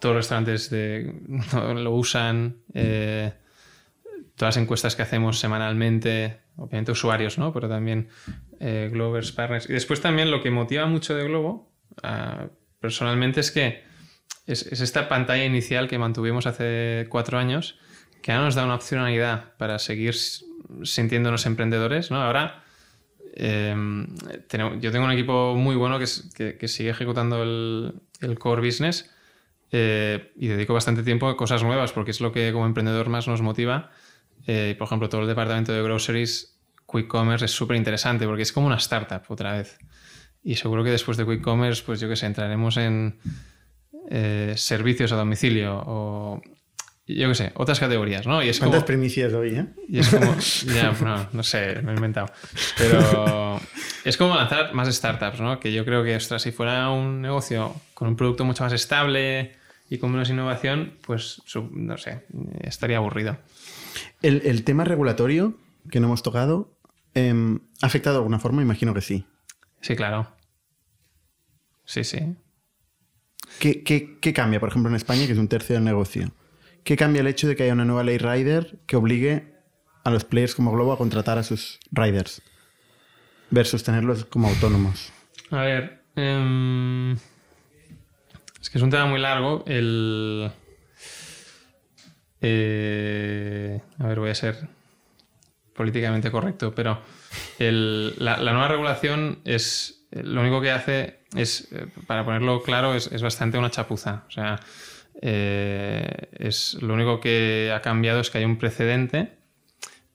todos los restaurantes de, lo usan, eh, todas las encuestas que hacemos semanalmente, obviamente usuarios, ¿no? Pero también eh, Glovers, partners. Y después también lo que motiva mucho de Globo, ah, personalmente, es que es, es esta pantalla inicial que mantuvimos hace cuatro años, que ahora nos da una opcionalidad para seguir sintiéndonos emprendedores, ¿no? Ahora em, yo tengo un equipo muy bueno que, sigue ejecutando el, el core business eh, y dedico bastante tiempo a cosas nuevas porque es lo que como emprendedor más nos motiva. Eh, por ejemplo, todo el departamento de groceries, Quick Commerce es súper interesante porque es como una startup otra vez. Y seguro que después de Quick Commerce, pues yo qué sé, entraremos en eh, servicios a domicilio o yo qué sé, otras categorías, ¿no? Y es como, ¿Cuántas primicias hoy, eh? y es como, ya, no, no sé, me he inventado. Pero es como lanzar más startups, ¿no? Que yo creo que, ostras, si fuera un negocio con un producto mucho más estable y con menos innovación, pues, no sé, estaría aburrido. El, el tema regulatorio que no hemos tocado, em, ¿ha afectado de alguna forma? Imagino que sí. Sí, claro. Sí, sí. ¿Qué, qué- qué cambia, por ejemplo, en España, que es un tercio del negocio? ¿Qué cambia el hecho de que haya una nueva ley rider que obligue a los players como Globo a contratar a sus riders versus tenerlos como autónomos? A ver. em, es que es un tema muy largo. El. Eh, a ver, voy a ser políticamente correcto, pero la, nueva regulación es. Lo único que hace es, eh, para ponerlo claro, es, es bastante una chapuza. O sea, eh, es, lo único que ha cambiado es que hay un precedente,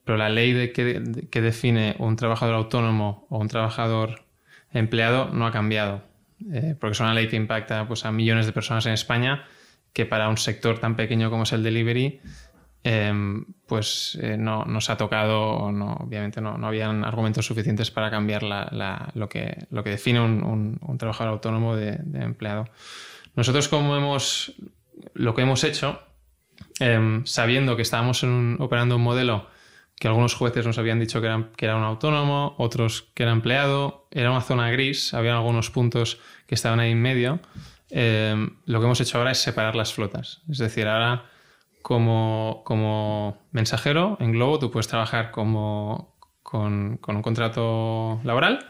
pero la ley de que, que define un trabajador autónomo o un trabajador empleado no ha cambiado, eh, porque es una ley que impacta pues, a millones de personas en España, que para un sector tan pequeño como es el delivery, em, pues eh, no, no se ha tocado, no, obviamente no, no habían argumentos suficientes para cambiar la- la- lo, que, lo que define un, un- un trabajador autónomo de, de empleado. Nosotros como hemos, lo que hemos hecho, em, sabiendo que estábamos en un- operando un modelo que algunos jueces nos habían dicho que era, que era un autónomo, otros que era empleado, era una zona gris, había algunos puntos que estaban ahí en medio. Eh, lo que hemos hecho ahora es separar las flotas. Es decir, ahora como, como mensajero en Globo tú puedes trabajar como, con, con un contrato laboral,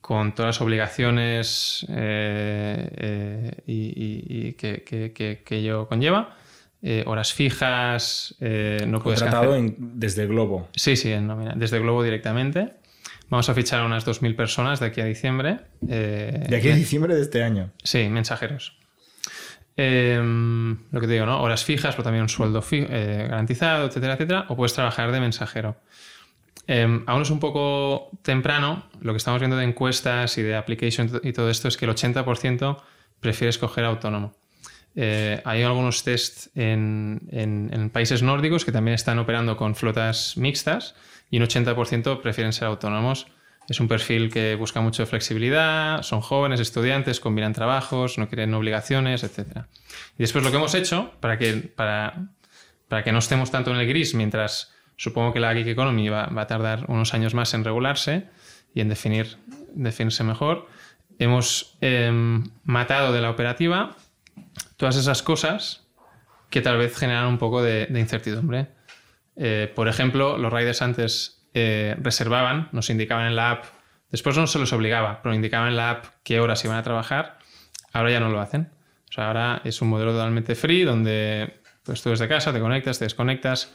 con todas las obligaciones eh, eh, y, y- y que, que- que- que ello conlleva. Eh, horas fijas, eh, no puedes Contratado cancelar- en- desde Globo. Sí, sí, en nómina, desde Globo directamente. Vamos a fichar a unas 2.000 personas de aquí a diciembre. eh, De aquí a diciembre de este año. Sí, mensajeros. Em, lo que te digo, ¿no? Horas fijas, pero también un sueldo eh, garantizado, etcétera, etcétera. O puedes trabajar de mensajero. Em, aún es un poco temprano. Lo que estamos viendo de encuestas y de application y todo esto es que el 80% prefiere escoger autónomo. Eh, hay algunos tests en, en- en países nórdicos que también están operando con flotas mixtas y un 80% prefieren ser autónomos. Es un perfil que busca mucho flexibilidad, son jóvenes, estudiantes, combinan trabajos, no quieren obligaciones, etc. Y después lo que hemos hecho, para que, no estemos tanto en el gris, mientras supongo que la Geek Economy va, a tardar unos años más en regularse y en definir, definirse mejor, hemos em, matado de la operativa todas esas cosas que tal vez generan un poco de incertidumbre. Eh, por ejemplo, los riders antes eh, reservaban, nos indicaban en la app, después no se los obligaba, pero indicaban en la app qué horas iban a trabajar, ahora ya no lo hacen. O sea, ahora es un modelo totalmente free donde pues, tú desde casa te conectas, te desconectas,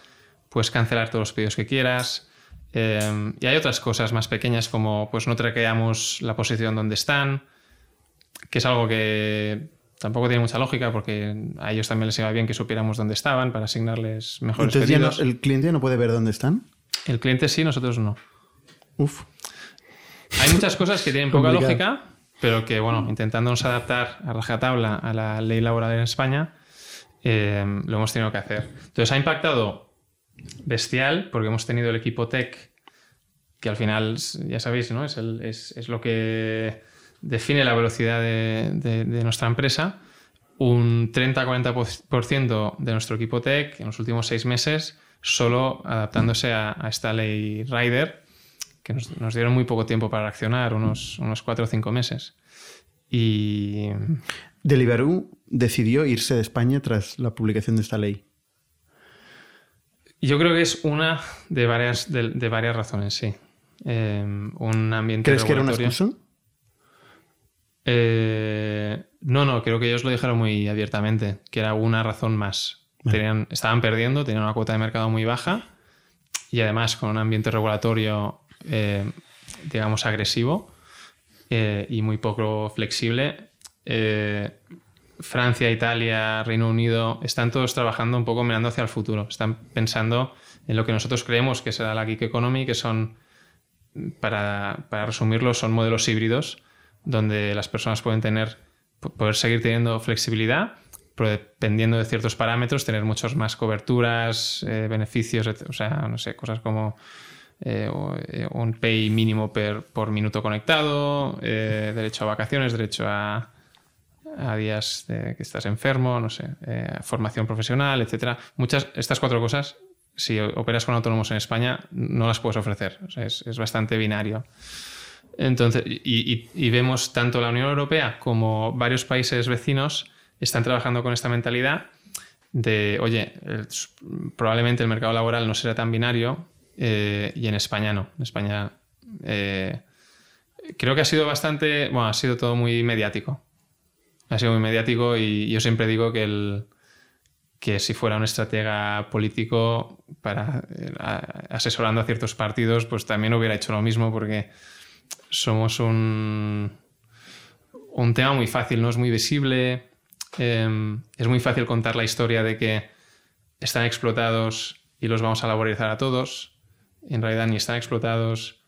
puedes cancelar todos los pedidos que quieras. eh, y hay otras cosas más pequeñas como pues no traqueamos la posición donde están, que es algo que tampoco tiene mucha lógica porque a ellos también les iba bien que supiéramos dónde estaban para asignarles mejores Entonces ya no- pedidos. el cliente no puede ver dónde están. El cliente sí, nosotros no. Uf. Hay muchas cosas que tienen poca lógica, pero que, bueno, intentándonos adaptar a rajatabla a la ley laboral en España, eh, lo hemos tenido que hacer. Entonces ha impactado bestial porque hemos tenido el equipo tech, que al final, ya sabéis, ¿no? es, el- es- es lo que define la velocidad de, de- de nuestra empresa. Un 30-40% de nuestro equipo tech en los últimos seis meses solo adaptándose a, a esta ley Rider, que nos, nos dieron muy poco tiempo para reaccionar, unos, unos cuatro o cinco meses. Y Deliveroo decidió irse de España tras la publicación de esta ley. yo creo que es una de varias, de, de varias razones, sí. Eh, un ambiente ¿Crees que era una excusa? Eh, no, no, creo que ellos lo dijeron muy abiertamente, que era una razón más. Tenían, estaban perdiendo, tenían una cuota de mercado muy baja y además con un ambiente regulatorio eh, digamos, agresivo eh, y muy poco flexible. Francia, Italia, Reino Unido, están todos trabajando un poco mirando hacia el futuro. Están pensando en lo que nosotros creemos que será la gig economy, que son, para, para resumirlo, son modelos híbridos donde las personas pueden tener, poder seguir teniendo flexibilidad, pero dependiendo de ciertos parámetros, tener muchas más coberturas, eh, beneficios, o sea, no sé, cosas como eh, eh, un pay mínimo por minuto conectado, derecho a vacaciones, derecho a, a días de que estás enfermo, no sé, formación profesional, etcétera. Muchas, estas cuatro cosas, si operas con autónomos en España, no las puedes ofrecer. es, es bastante binario. Entonces, y, vemos tanto la Unión Europea como varios países vecinos están trabajando con esta mentalidad de, oye, probablemente el mercado laboral no será tan binario eh, y en España no. En España eh, creo que ha sido bastante, bueno, ha sido todo muy mediático. Ha sido muy mediático y yo siempre digo que el que si fuera un estratega político para eh, asesorando a ciertos partidos, pues también hubiera hecho lo mismo porque somos un, un tema muy fácil, no es muy visible. Em, es muy fácil contar la historia de que están explotados y los vamos a laborizar a todos. En realidad ni están explotados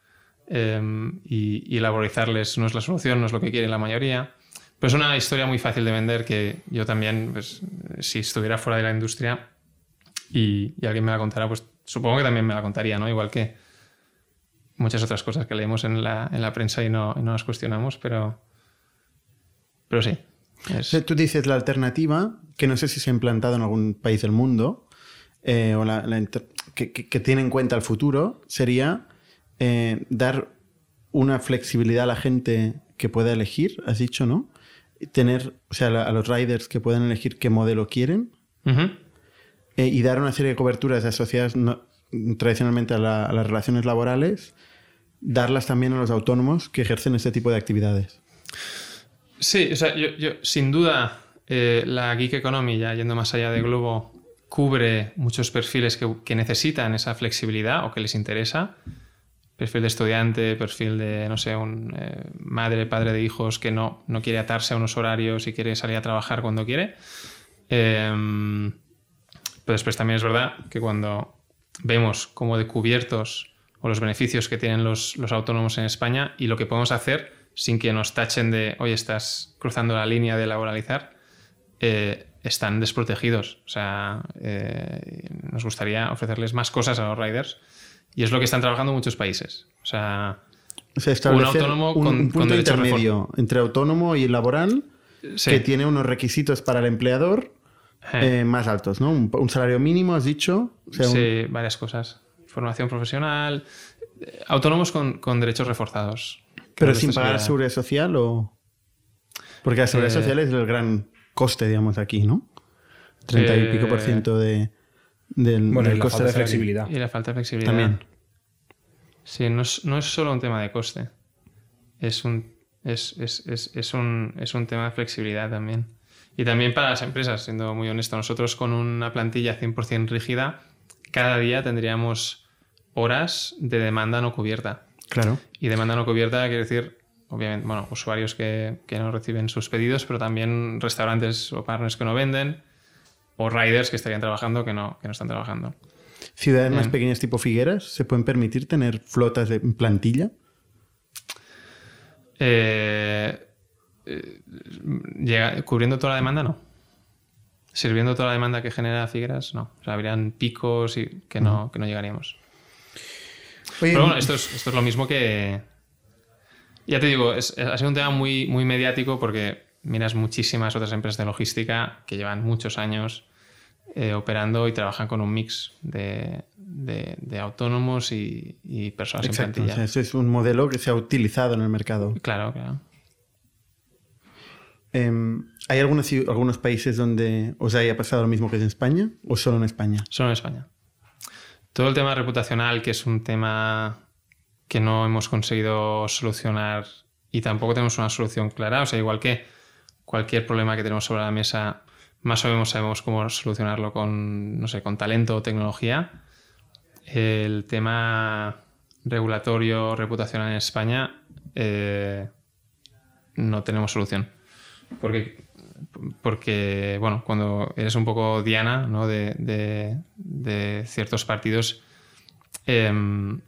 em, y, laborizarles no es la solución, no es lo que quiere la mayoría. Pero es una historia muy fácil de vender que yo también, pues, si estuviera fuera de la industria y, y, alguien me la contara, pues supongo que también me la contaría, ¿no? Igual que muchas otras cosas que leemos en la, en la prensa y no, no, las cuestionamos, pero, pero sí. Tú dices la alternativa, que no sé si se ha implantado en algún país del mundo, eh, o la, que, que, tiene en cuenta el futuro, sería eh, dar una flexibilidad a la gente que pueda elegir, has dicho, ¿no? Tener, o sea, a los riders que puedan elegir qué modelo quieren eh, y dar una serie de coberturas asociadas tradicionalmente a, a las relaciones laborales darlas también a los autónomos que ejercen este tipo de actividades. Sí, o sea, yo, sin duda eh, la Geek Economy, ya yendo más allá de Globo, cubre muchos perfiles que, necesitan esa flexibilidad o que les interesa. Perfil de estudiante, perfil de, no sé, un eh, madre, padre de hijos que no, no quiere atarse a unos horarios y quiere salir a trabajar cuando quiere. Eh, pero después también es verdad que cuando vemos como de cubiertos o los beneficios que tienen los, autónomos en España y lo que podemos hacer sin que nos tachen de, hoy estás cruzando la línea de laboralizar, eh, están desprotegidos. O sea, eh, nos gustaría ofrecerles más cosas a los riders y es lo que están trabajando muchos países. O sea, un autónomo con, punto intermedio entre autónomo y laboral que tiene unos requisitos para el empleador eh. más altos, ¿no? Un, salario mínimo, has dicho. sí, varias cosas formación profesional, autónomos con, derechos reforzados. ¿Pero sin pagar seguridad social o...? Porque la seguridad eh, social es el gran coste, digamos, aquí, ¿no? 30 y pico por eh, ciento de, del, bueno, coste de flexibilidad. Y la falta de flexibilidad. También. Sí, no es, no es solo un tema de coste. Es un, es, es, es, es, un, es un tema de flexibilidad también. Y también para las empresas, siendo muy honesto, nosotros con una plantilla 100% rígida cada día tendríamos horas de demanda no cubierta. Claro. Y demanda no cubierta quiere decir, obviamente, bueno, usuarios que, no reciben sus pedidos, pero también restaurantes o partners que no venden, o riders que estarían trabajando que no, que no están trabajando. ¿Ciudades más pequeñas tipo Figueras se pueden permitir tener flotas de plantilla? Eh, eh, cubriendo toda la demanda, no sirviendo toda la demanda que genera Figueras, no. O sea, habrían picos y que no, que no llegaríamos. Pero bueno, esto es, esto es lo mismo que. Ya te digo, es, ha sido un tema muy, muy mediático porque miras muchísimas otras empresas de logística que llevan muchos años eh, operando y trabajan con un mix de, de, autónomos y, y personas en plantilla. ese es un modelo que se ha utilizado en el mercado. Claro, claro. Em, ¿Hay algunos, algunos países donde os haya pasado lo mismo que en España o solo en España? Solo en España. Todo el tema reputacional, que es un tema que no hemos conseguido solucionar y tampoco tenemos una solución clara, o sea, igual que cualquier problema que tenemos sobre la mesa, más o menos sabemos cómo solucionarlo con, no sé, con talento o tecnología. El tema regulatorio reputacional en España, eh, no tenemos solución. Porque, porque, bueno, cuando eres un poco diana ¿no? de, de- de ciertos partidos, em,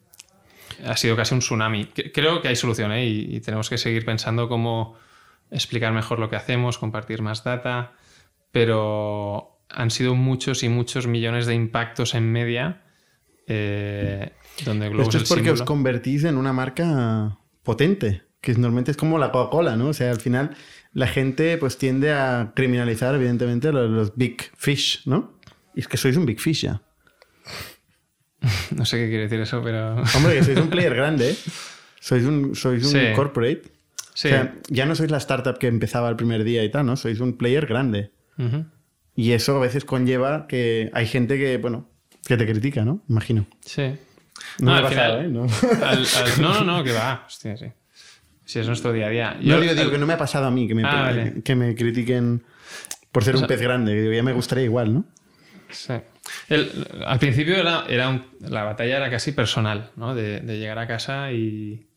ha sido casi un tsunami. Creo que hay solución ¿eh? y, y tenemos que seguir pensando cómo explicar mejor lo que hacemos, compartir más data, pero han sido muchos y muchos millones de impactos en media eh, donde Globo Esto es es el porque os símbolo. convertís en una marca potente, que normalmente es como la Coca-Cola, ¿no? O sea, al final la gente pues tiende a criminalizar, evidentemente, los, los big fish, ¿no? Y es que sois un big fish ya. No sé qué quiere decir eso, pero... Hombre, que sois un player grande, ¿eh? Sois un, sois un Sí. corporate. Sí. O sea, ya no sois la startup que empezaba el primer día y tal, ¿no? Sois un player grande. Y eso a veces conlleva que hay gente que, bueno, que te critica, ¿no? Imagino. Sí. No, ha al pasado, final- ¿eh? No, al- al- no, no, no, que va. Hostia, sí. Sí, es nuestro día a día. no digo, digo que no me ha pasado a mí, que me, Ah, vale. que me critiquen por ser O un sea- pez grande. ya me gustaría igual, ¿no? Sí. El- al principio era, era un- la batalla era casi personal, ¿no? De, de llegar a casa y,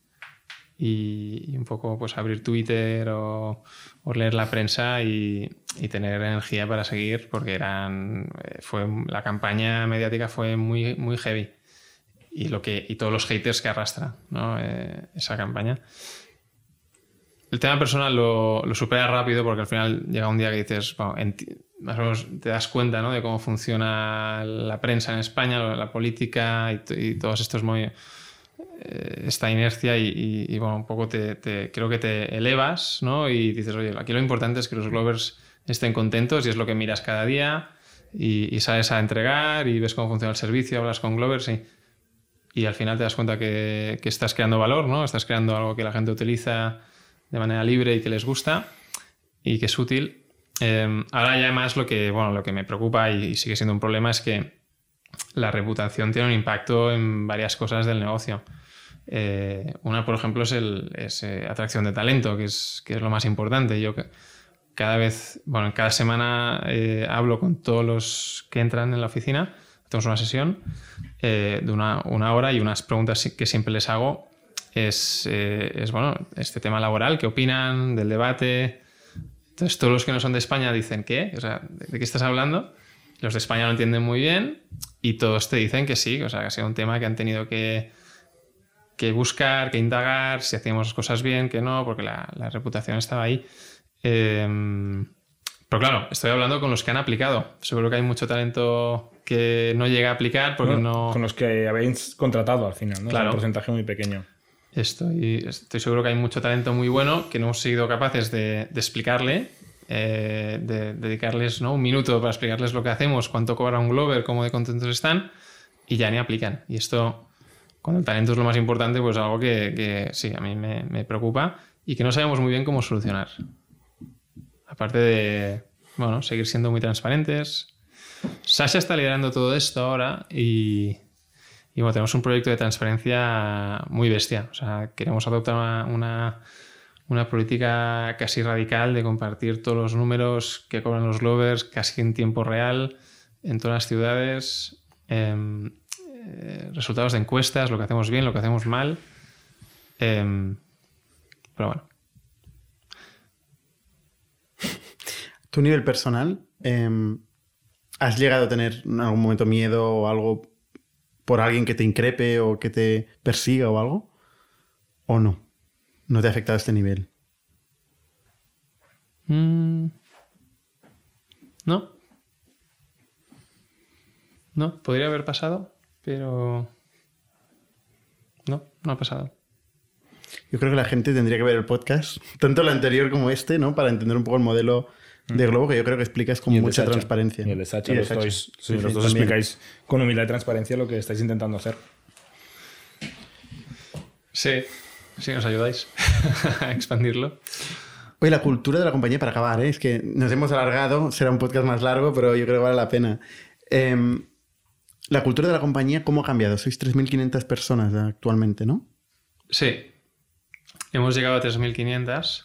y, y un poco pues abrir Twitter o, o leer la prensa y, y tener energía para seguir porque eran eh, fue la campaña mediática fue muy muy heavy y lo que y todos los haters que arrastra ¿no? Eh, esa campaña el tema personal lo, lo supera rápido porque al final llega un día que dices, bueno, más o menos te das cuenta ¿no? de cómo funciona la prensa en España, la, política y, y todos estos movi- eh, esta inercia y, y- y, bueno, un poco te, te- creo que te elevas ¿no? y dices, oye, aquí lo importante es que los Glovers estén contentos y es lo que miras cada día y, y sales a entregar y ves cómo funciona el servicio, hablas con Glovers y al final te das cuenta que, que estás creando valor, ¿no? Estás creando algo que la gente utiliza de manera libre y que les gusta y que es útil. Eh, ahora ya más lo que, bueno, lo que me preocupa y, sigue siendo un problema es que la reputación tiene un impacto en varias cosas del negocio. Eh, una, por ejemplo, es, el, eh, atracción de talento, que es, que es lo más importante. Yo cada vez, bueno, cada semana eh, hablo con todos los que entran en la oficina, hacemos una sesión de una, una hora y unas preguntas que siempre les hago es, eh, es, bueno, este tema laboral, qué opinan del debate. Entonces, todos los que no son de España dicen, ¿qué? O sea, ¿de qué estás hablando? Los de España lo entienden muy bien y todos te dicen que sí, o sea, que ha sido un tema que han tenido que, que buscar, que indagar, si hacíamos las cosas bien, que no, porque la, la reputación estaba ahí. Eh, pero claro, estoy hablando con los que han aplicado. Seguro que hay mucho talento que no llega a aplicar porque Bueno, no... Con los que habéis contratado al final, ¿no? Claro. Es un porcentaje muy pequeño. Estoy, estoy seguro que hay mucho talento muy bueno que no hemos sido capaces de, de explicarle, eh, de dedicarles ¿no? un minuto para explicarles lo que hacemos, cuánto cobra un Glover, cómo de contentos están, y ya ni aplican. Y esto, cuando el talento es lo más importante, pues algo que, que sí, a mí me, me preocupa y que no sabemos muy bien cómo solucionar. Aparte de, bueno, seguir siendo muy transparentes. Sasha está liderando todo esto ahora y, y bueno, tenemos un proyecto de transparencia muy bestia. O sea, queremos adoptar una, una, política casi radical de compartir todos los números que cobran los Glovers casi en tiempo real en todas las ciudades. em, eh, resultados de encuestas, lo que hacemos bien, lo que hacemos mal. Em, pero bueno. Tu nivel personal, em, ¿has llegado a tener en algún momento miedo o algo por alguien que te increpe o que te persiga o algo? ¿O no? ¿No te ha afectado a este nivel? Mm. No. No, podría haber pasado, pero... No, no ha pasado. Yo creo que la gente tendría que ver el podcast, tanto el anterior como este, ¿no? Para entender un poco el modelo de Globo, que yo creo que explicas con mucha Sacha. transparencia. Y el de Sacha, Y el los, Sacha. dois- Sí, los dos también. explicáis con humildad y transparencia lo que estáis intentando hacer. Sí, sí, nos ayudáis a expandirlo. Oye, la cultura de la compañía para acabar, ¿eh? es que nos hemos alargado, será un podcast más largo, pero yo creo que vale la pena. Em, la cultura de la compañía, ¿cómo ha cambiado? Sois 3.500 personas actualmente, ¿no? Sí, hemos llegado a 3.500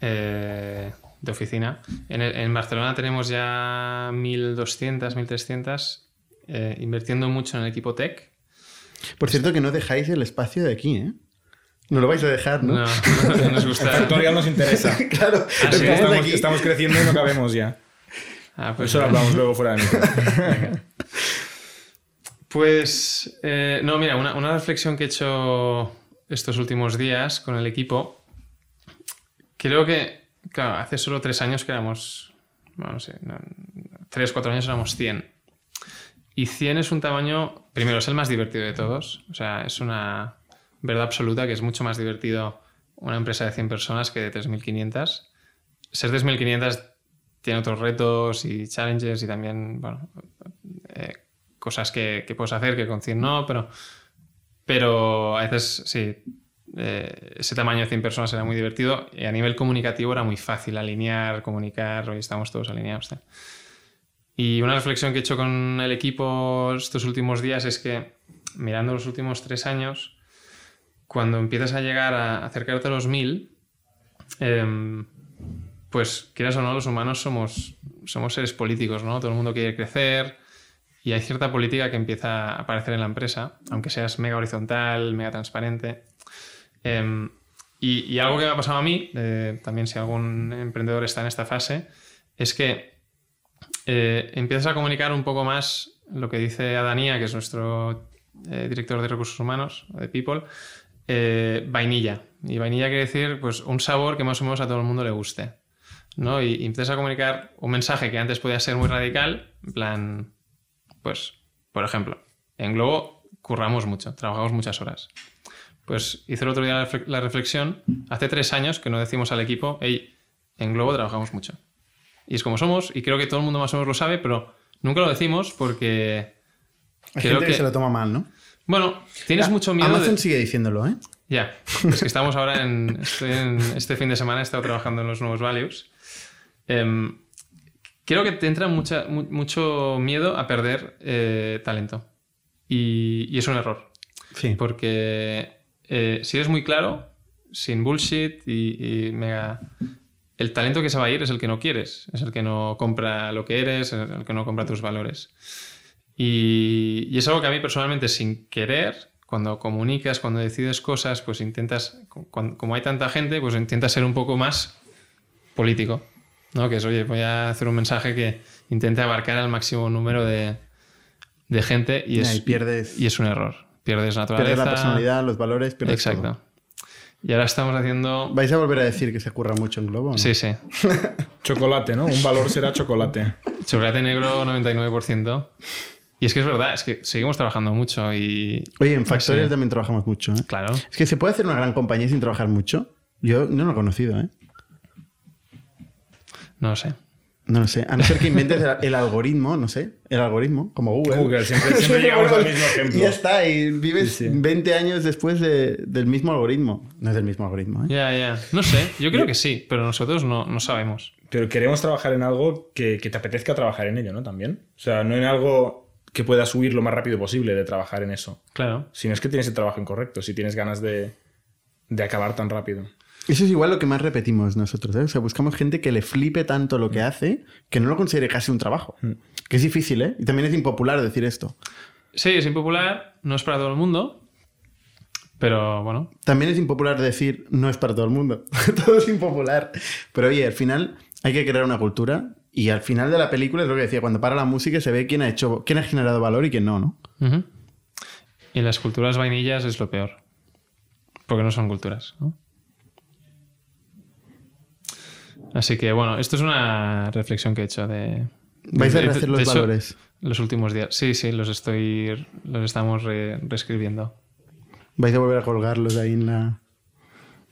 eh, de oficina. En, el- en Barcelona tenemos ya 1.200, 1.300, eh, invirtiendo mucho en el equipo tech. Por cierto, que no dejáis el espacio de aquí, ¿eh? No lo vais a dejar, ¿no? No, no nos El gusta. factorial nos interesa. claro, Ah, estamos sí, estamos, aquí. estamos creciendo y no cabemos ya. Ah, pues Eso lo hablamos luego fuera de micro. Pues, eh, no, mira, una, una reflexión que he hecho estos últimos días con el equipo, creo que, claro, hace solo tres años que éramos, bueno, no sé, no, tres, cuatro años éramos 100. Y 100 es un tamaño, primero, es el más divertido de todos, o sea, es una verdad absoluta que es mucho más divertido una empresa de 100 personas que de 3.500. Ser 3.500 tiene otros retos y challenges y también, bueno, eh, cosas que, que puedes hacer que con 100 no, pero, pero a veces sí, eh, ese tamaño de 100 personas era muy divertido y a nivel comunicativo era muy fácil alinear, comunicar, hoy estamos todos alineados. Y una reflexión que he hecho con el equipo estos últimos días es que mirando los últimos tres años, cuando empiezas a llegar a acercarte a los 1000, em, pues quieras o no, los humanos somos, somos seres políticos, ¿no? Todo el mundo quiere crecer y hay cierta política que empieza a aparecer en la empresa, aunque seas mega horizontal, mega transparente. Em, y, algo que me ha pasado a mí, eh, también si algún emprendedor está en esta fase, es que eh, empiezas a comunicar un poco más lo que dice Adanía, que es nuestro eh, director de recursos humanos, de People, vainilla. Y vainilla quiere decir pues, un sabor que más o menos a todo el mundo le guste. ¿no? Y, y empiezas a comunicar un mensaje que antes podía ser muy radical, en plan, pues, por ejemplo, en Globo curramos mucho, trabajamos muchas horas. Pues hice el otro día la refle- la reflexión, hace tres años que no decimos al equipo, hey, en Globo trabajamos mucho. Y es como somos, y creo que todo el mundo más o menos lo sabe, pero nunca lo decimos porque... Hay creo gente que... que- se lo toma mal, ¿no? Bueno, tienes mucho miedo Amazon de... sigue diciéndolo, ¿eh? Ya, es que estamos ahora en, estoy en- Este fin de semana he estado trabajando en los nuevos values. Em, creo que te entra mucha, mu- mucho miedo a perder eh, talento. Y, y es un error. Sí. Porque eh, si eres muy claro, sin bullshit y, y mega... El talento que se va a ir es el que no quieres, es el que no compra lo que eres, el que no compra tus valores. Y, y es algo que a mí personalmente, sin querer, cuando comunicas, cuando decides cosas, pues intentas, como hay tanta gente, pues intentas ser un poco más político. ¿no? Que es, oye, voy a hacer un mensaje que intente abarcar al máximo número de, de gente y es, y pierdes, y es un error. Pierdes naturaleza. pierdes la personalidad, los valores, pierdes Exacto. todo. Y ahora estamos haciendo... ¿Vais a volver a decir que se curra mucho en Globo? no? Sí, sí. Chocolate, ¿no? Un valor será chocolate. Chocolate negro 99%. Y es que es verdad, es que seguimos trabajando mucho y... Oye, en Factorial Sí. también trabajamos mucho, ¿eh? Claro. Es que se puede hacer una gran compañía sin trabajar mucho. Yo no lo he conocido, ¿eh? No lo sé. No lo sé. A no ser que inventes el, el algoritmo, no sé. El algoritmo, como Google. Google, siempre, siempre llegamos al mismo ejemplo. Y ya está. Y vives Sí, sí. 20 años después de- del mismo algoritmo. No es del mismo algoritmo, ¿eh? Ya, ya. No sé, yo creo que sí, pero nosotros no, no sabemos. Pero queremos trabajar en algo que, que te apetezca trabajar en ello, ¿no? También. O sea, no en algo que puedas huir lo más rápido posible de trabajar en eso. Claro. Si no es que tienes el trabajo incorrecto, si tienes ganas de, de acabar tan rápido. Eso es igual lo que más repetimos nosotros, ¿eh? O sea, buscamos gente que le flipe tanto lo que hace que no lo considere casi un trabajo. Que es difícil, ¿eh? Y también es impopular decir esto. Sí, es impopular, no es para todo el mundo, pero bueno, También es impopular decir no es para todo el mundo. todo es impopular. Pero oye, al final hay que crear una cultura y al final de la película es lo que decía, cuando para la música se ve quién ha hecho, quién ha generado valor y quién no, ¿no? Y las culturas vainillas es lo peor. Porque no son culturas, ¿no? Así que bueno, esto es una reflexión que he hecho de. Vais a de- rehacer los de hecho, valores. Los últimos días. Sí, sí, los estoy. Los estamos re- reescribiendo. Vais a volver a colgarlos ahí en la...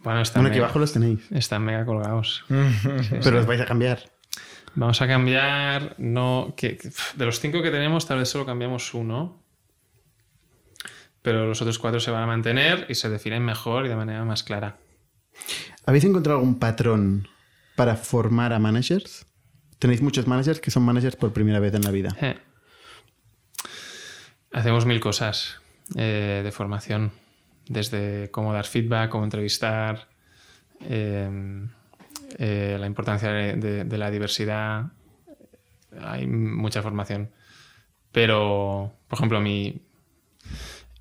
Bueno, están, Bueno, aquí mega, abajo los tenéis. están mega colgados. Pero los vais a cambiar. Vamos a cambiar. No. Que, que- de los cinco que tenemos, tal vez solo cambiamos uno. Pero los otros cuatro se van a mantener y se definen mejor y de manera más clara. ¿Habéis encontrado algún patrón para formar a managers? Tenéis muchos managers que son managers por primera vez en la vida. Eh. Hacemos mil cosas eh, de formación, desde cómo dar feedback, cómo entrevistar, eh, eh, la importancia de, la diversidad. Hay mucha formación. Pero, por ejemplo, mi...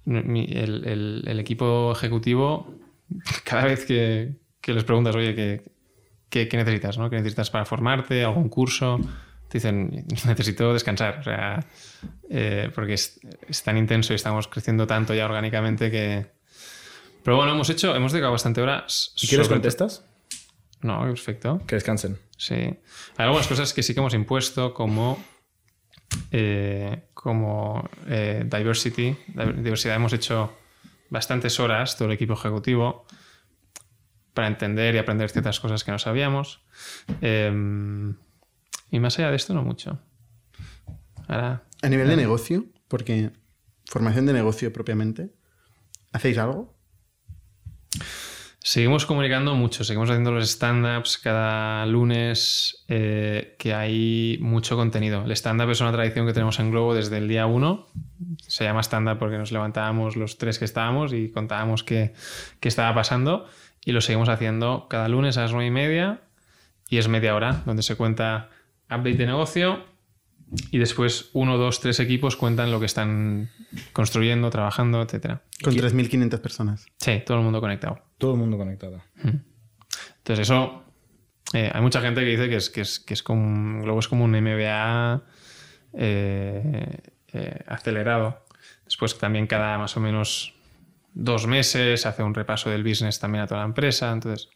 el equipo ejecutivo, cada vez que, que les preguntas, oye, ¿qué, qué, qué necesitas? ¿no? ¿Qué necesitas para formarte? ¿Algún curso? Te dicen, necesito descansar. O sea, eh, porque es, es tan intenso y estamos creciendo tanto ya orgánicamente que... Pero bueno, hemos hecho, hemos dedicado bastante horas. ¿Y qué les contestas? No, perfecto. Que descansen. Sí. Hay algunas cosas que sí que hemos impuesto, como, eh, como eh, diversity. Di- Diversidad hemos hecho bastantes horas, todo el equipo ejecutivo, para entender y aprender ciertas cosas que no sabíamos. Eh, y más allá de esto, no mucho. Ahora, A nivel de negocio, porque formación de negocio propiamente, ¿hacéis algo? Seguimos comunicando mucho, seguimos haciendo los stand-ups cada lunes, eh, que hay mucho contenido. El stand-up es una tradición que tenemos en Globo desde el día 1. Se llama stand-up porque nos levantábamos los tres que estábamos y contábamos qué, qué estaba pasando. Y lo seguimos haciendo cada lunes a las 9 y media. Y es media hora, donde se cuenta update de negocio. Y después uno, dos, tres equipos cuentan lo que están construyendo, trabajando, etcétera. Con 3.500 personas. Sí, todo el mundo conectado. Todo el mundo conectado. Entonces, eso. eh, hay mucha gente que dice que es, que es, que es como. un- Globo es como un MBA eh, eh, acelerado. Después, también cada más o menos dos meses hace un repaso del business también a toda la empresa. Entonces,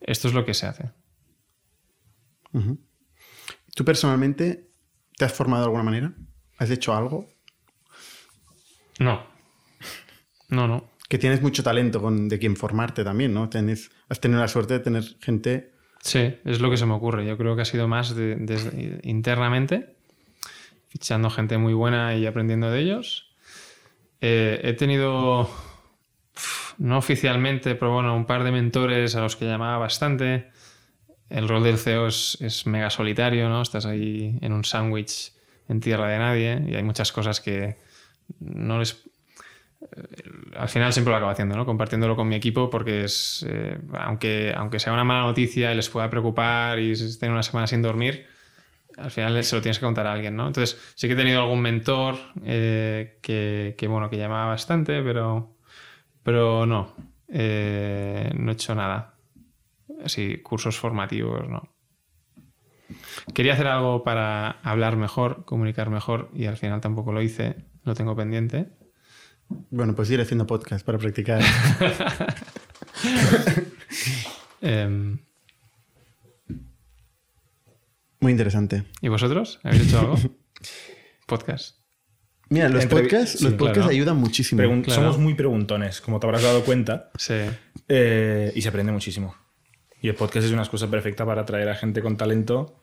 esto es lo que se hace. ¿Tú personalmente te has formado de alguna manera? ¿Has hecho algo? No. No, no. Que tienes mucho talento con, de quien formarte también, ¿no? Tienes- has tenido la suerte de tener gente... Sí, es lo que se me ocurre. Yo creo que ha sido más de- internamente, fichando gente muy buena y aprendiendo de ellos. Eh, he tenido, no oficialmente, pero bueno, un par de mentores a los que llamaba bastante. El rol del CEO es, es mega solitario, ¿no? Estás ahí en un sándwich en tierra de nadie y hay muchas cosas que no les al final siempre lo acabo haciendo, ¿no? Compartiéndolo con mi equipo porque es, eh, aunque, aunque sea una mala noticia y les pueda preocupar y estén una semana sin dormir, al final se lo tienes que contar a alguien, ¿no? Entonces sí que he tenido algún mentor eh, que, bueno, que llamaba bastante, pero, pero no, eh, no he hecho nada. Así, cursos formativos, no. Quería hacer algo para hablar mejor, comunicar mejor y al final tampoco lo hice, lo tengo pendiente. Bueno, pues ir haciendo podcast para practicar. Em, Muy interesante. ¿Y vosotros? ¿Habéis hecho algo? Podcast. Mira, los podcasts, sí, los podcasts claro. ayudan muchísimo. Pregun- Claro. Somos muy preguntones, como te habrás dado cuenta, Sí. eh, y se aprende muchísimo. Y el podcast es una excusa perfecta para atraer a gente con talento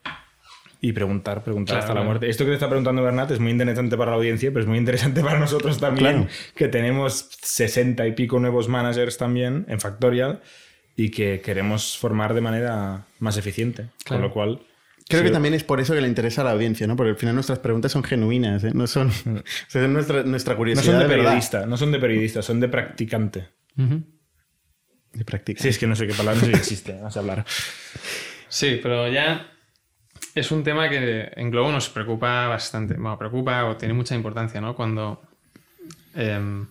y preguntar, preguntar Claro, hasta la muerte. Esto que te está preguntando Bernat es muy interesante para la audiencia, pero es muy interesante para nosotros también, Claro. que tenemos 60 y pico nuevos managers también en Factorial y que queremos formar de manera más eficiente. Claro. Con lo cual... Creo sí, que también es por eso que le interesa a la audiencia, ¿no? Porque al final nuestras preguntas son genuinas, ¿eh? No son... o sea, es nuestra, nuestra No curiosidad son de periodista, no son de periodista, son de practicante. De práctica. Sí, es que no sé qué palabra no sé si existe, vas a hablar. Sí, pero ya es un tema que en Globo nos preocupa bastante. Bueno, preocupa o tiene mucha importancia, ¿no? Cuando em,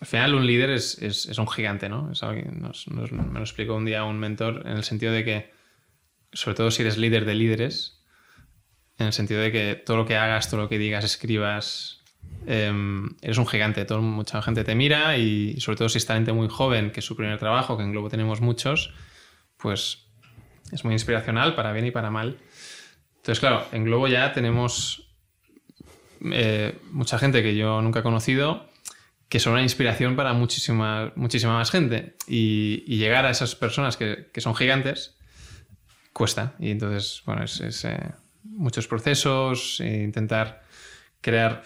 al final un líder es, es- es un gigante, ¿no? Es algo que nos- nos- me lo explicó un día un mentor en el sentido de que, sobre todo si eres líder de líderes, en el sentido de que todo lo que hagas, todo lo que digas, escribas, em, eres un gigante. Todo, mucha gente te mira y, sobre todo si es talento muy joven, que es su primer trabajo, que en Globo tenemos muchos, pues es muy inspiracional para bien y para mal. Entonces, claro, en Globo ya tenemos eh, mucha gente que yo nunca he conocido que son una inspiración para muchísima, muchísima más gente. Y, y llegar a esas personas que, que son gigantes cuesta. Y entonces, bueno, es, es, eh, muchos procesos, e intentar crear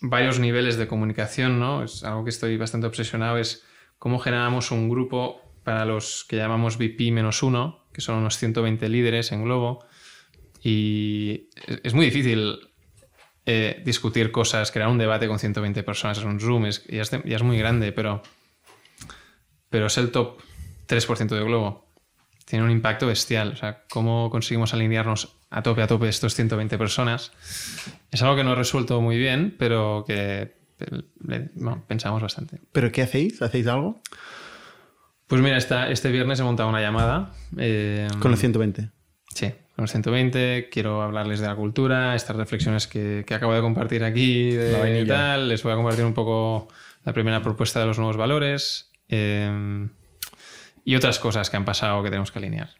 varios niveles de comunicación, ¿no? Es algo que estoy bastante obsesionado, es cómo generamos un grupo para los que llamamos VP-1, que son unos 120 líderes en Globo. Y es- muy difícil eh, discutir cosas, crear un debate con 120 personas en un Zoom, es, ya, es, ya es muy grande, pero, pero es el top 3% de Globo. Tiene un impacto bestial. O sea, cómo conseguimos alinearnos a tope, a tope estos 120 personas. Es algo que no he resuelto muy bien, pero que, bueno, pensamos bastante. ¿Pero qué hacéis? ¿Hacéis algo? Pues mira, esta- este viernes he montado una llamada. eh, Con los 120. Sí, con los 120. Quiero hablarles de la cultura, estas reflexiones que, que acabo de compartir aquí de y tal. Les voy a compartir un poco la primera propuesta de los nuevos valores eh, y otras cosas que han pasado que tenemos que alinear.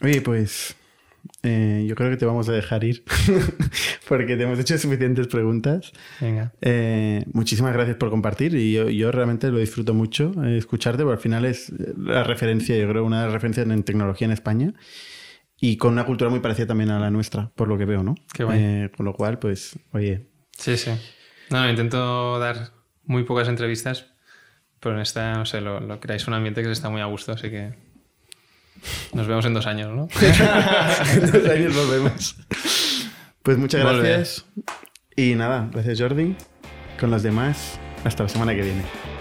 Oye, pues eh, yo creo que te vamos a dejar ir porque te hemos hecho suficientes preguntas. Venga. Eh, muchísimas gracias por compartir y yo, yo realmente lo disfruto mucho eh, escucharte, porque al final es la referencia, yo creo, una de las referencias en tecnología en España y con una cultura muy parecida también a la nuestra, por lo que veo, ¿no? Qué guay. Eh, con lo cual, pues, oye, Sí, sí. No, no, intento dar muy pocas entrevistas, pero en esta, no sé, lo, lo creáis un ambiente que se está muy a gusto, así que nos vemos en dos años, ¿no? en dos años volvemos. Pues muchas Volve. gracias y nada, gracias Jordi. Con los demás, hasta la semana que viene.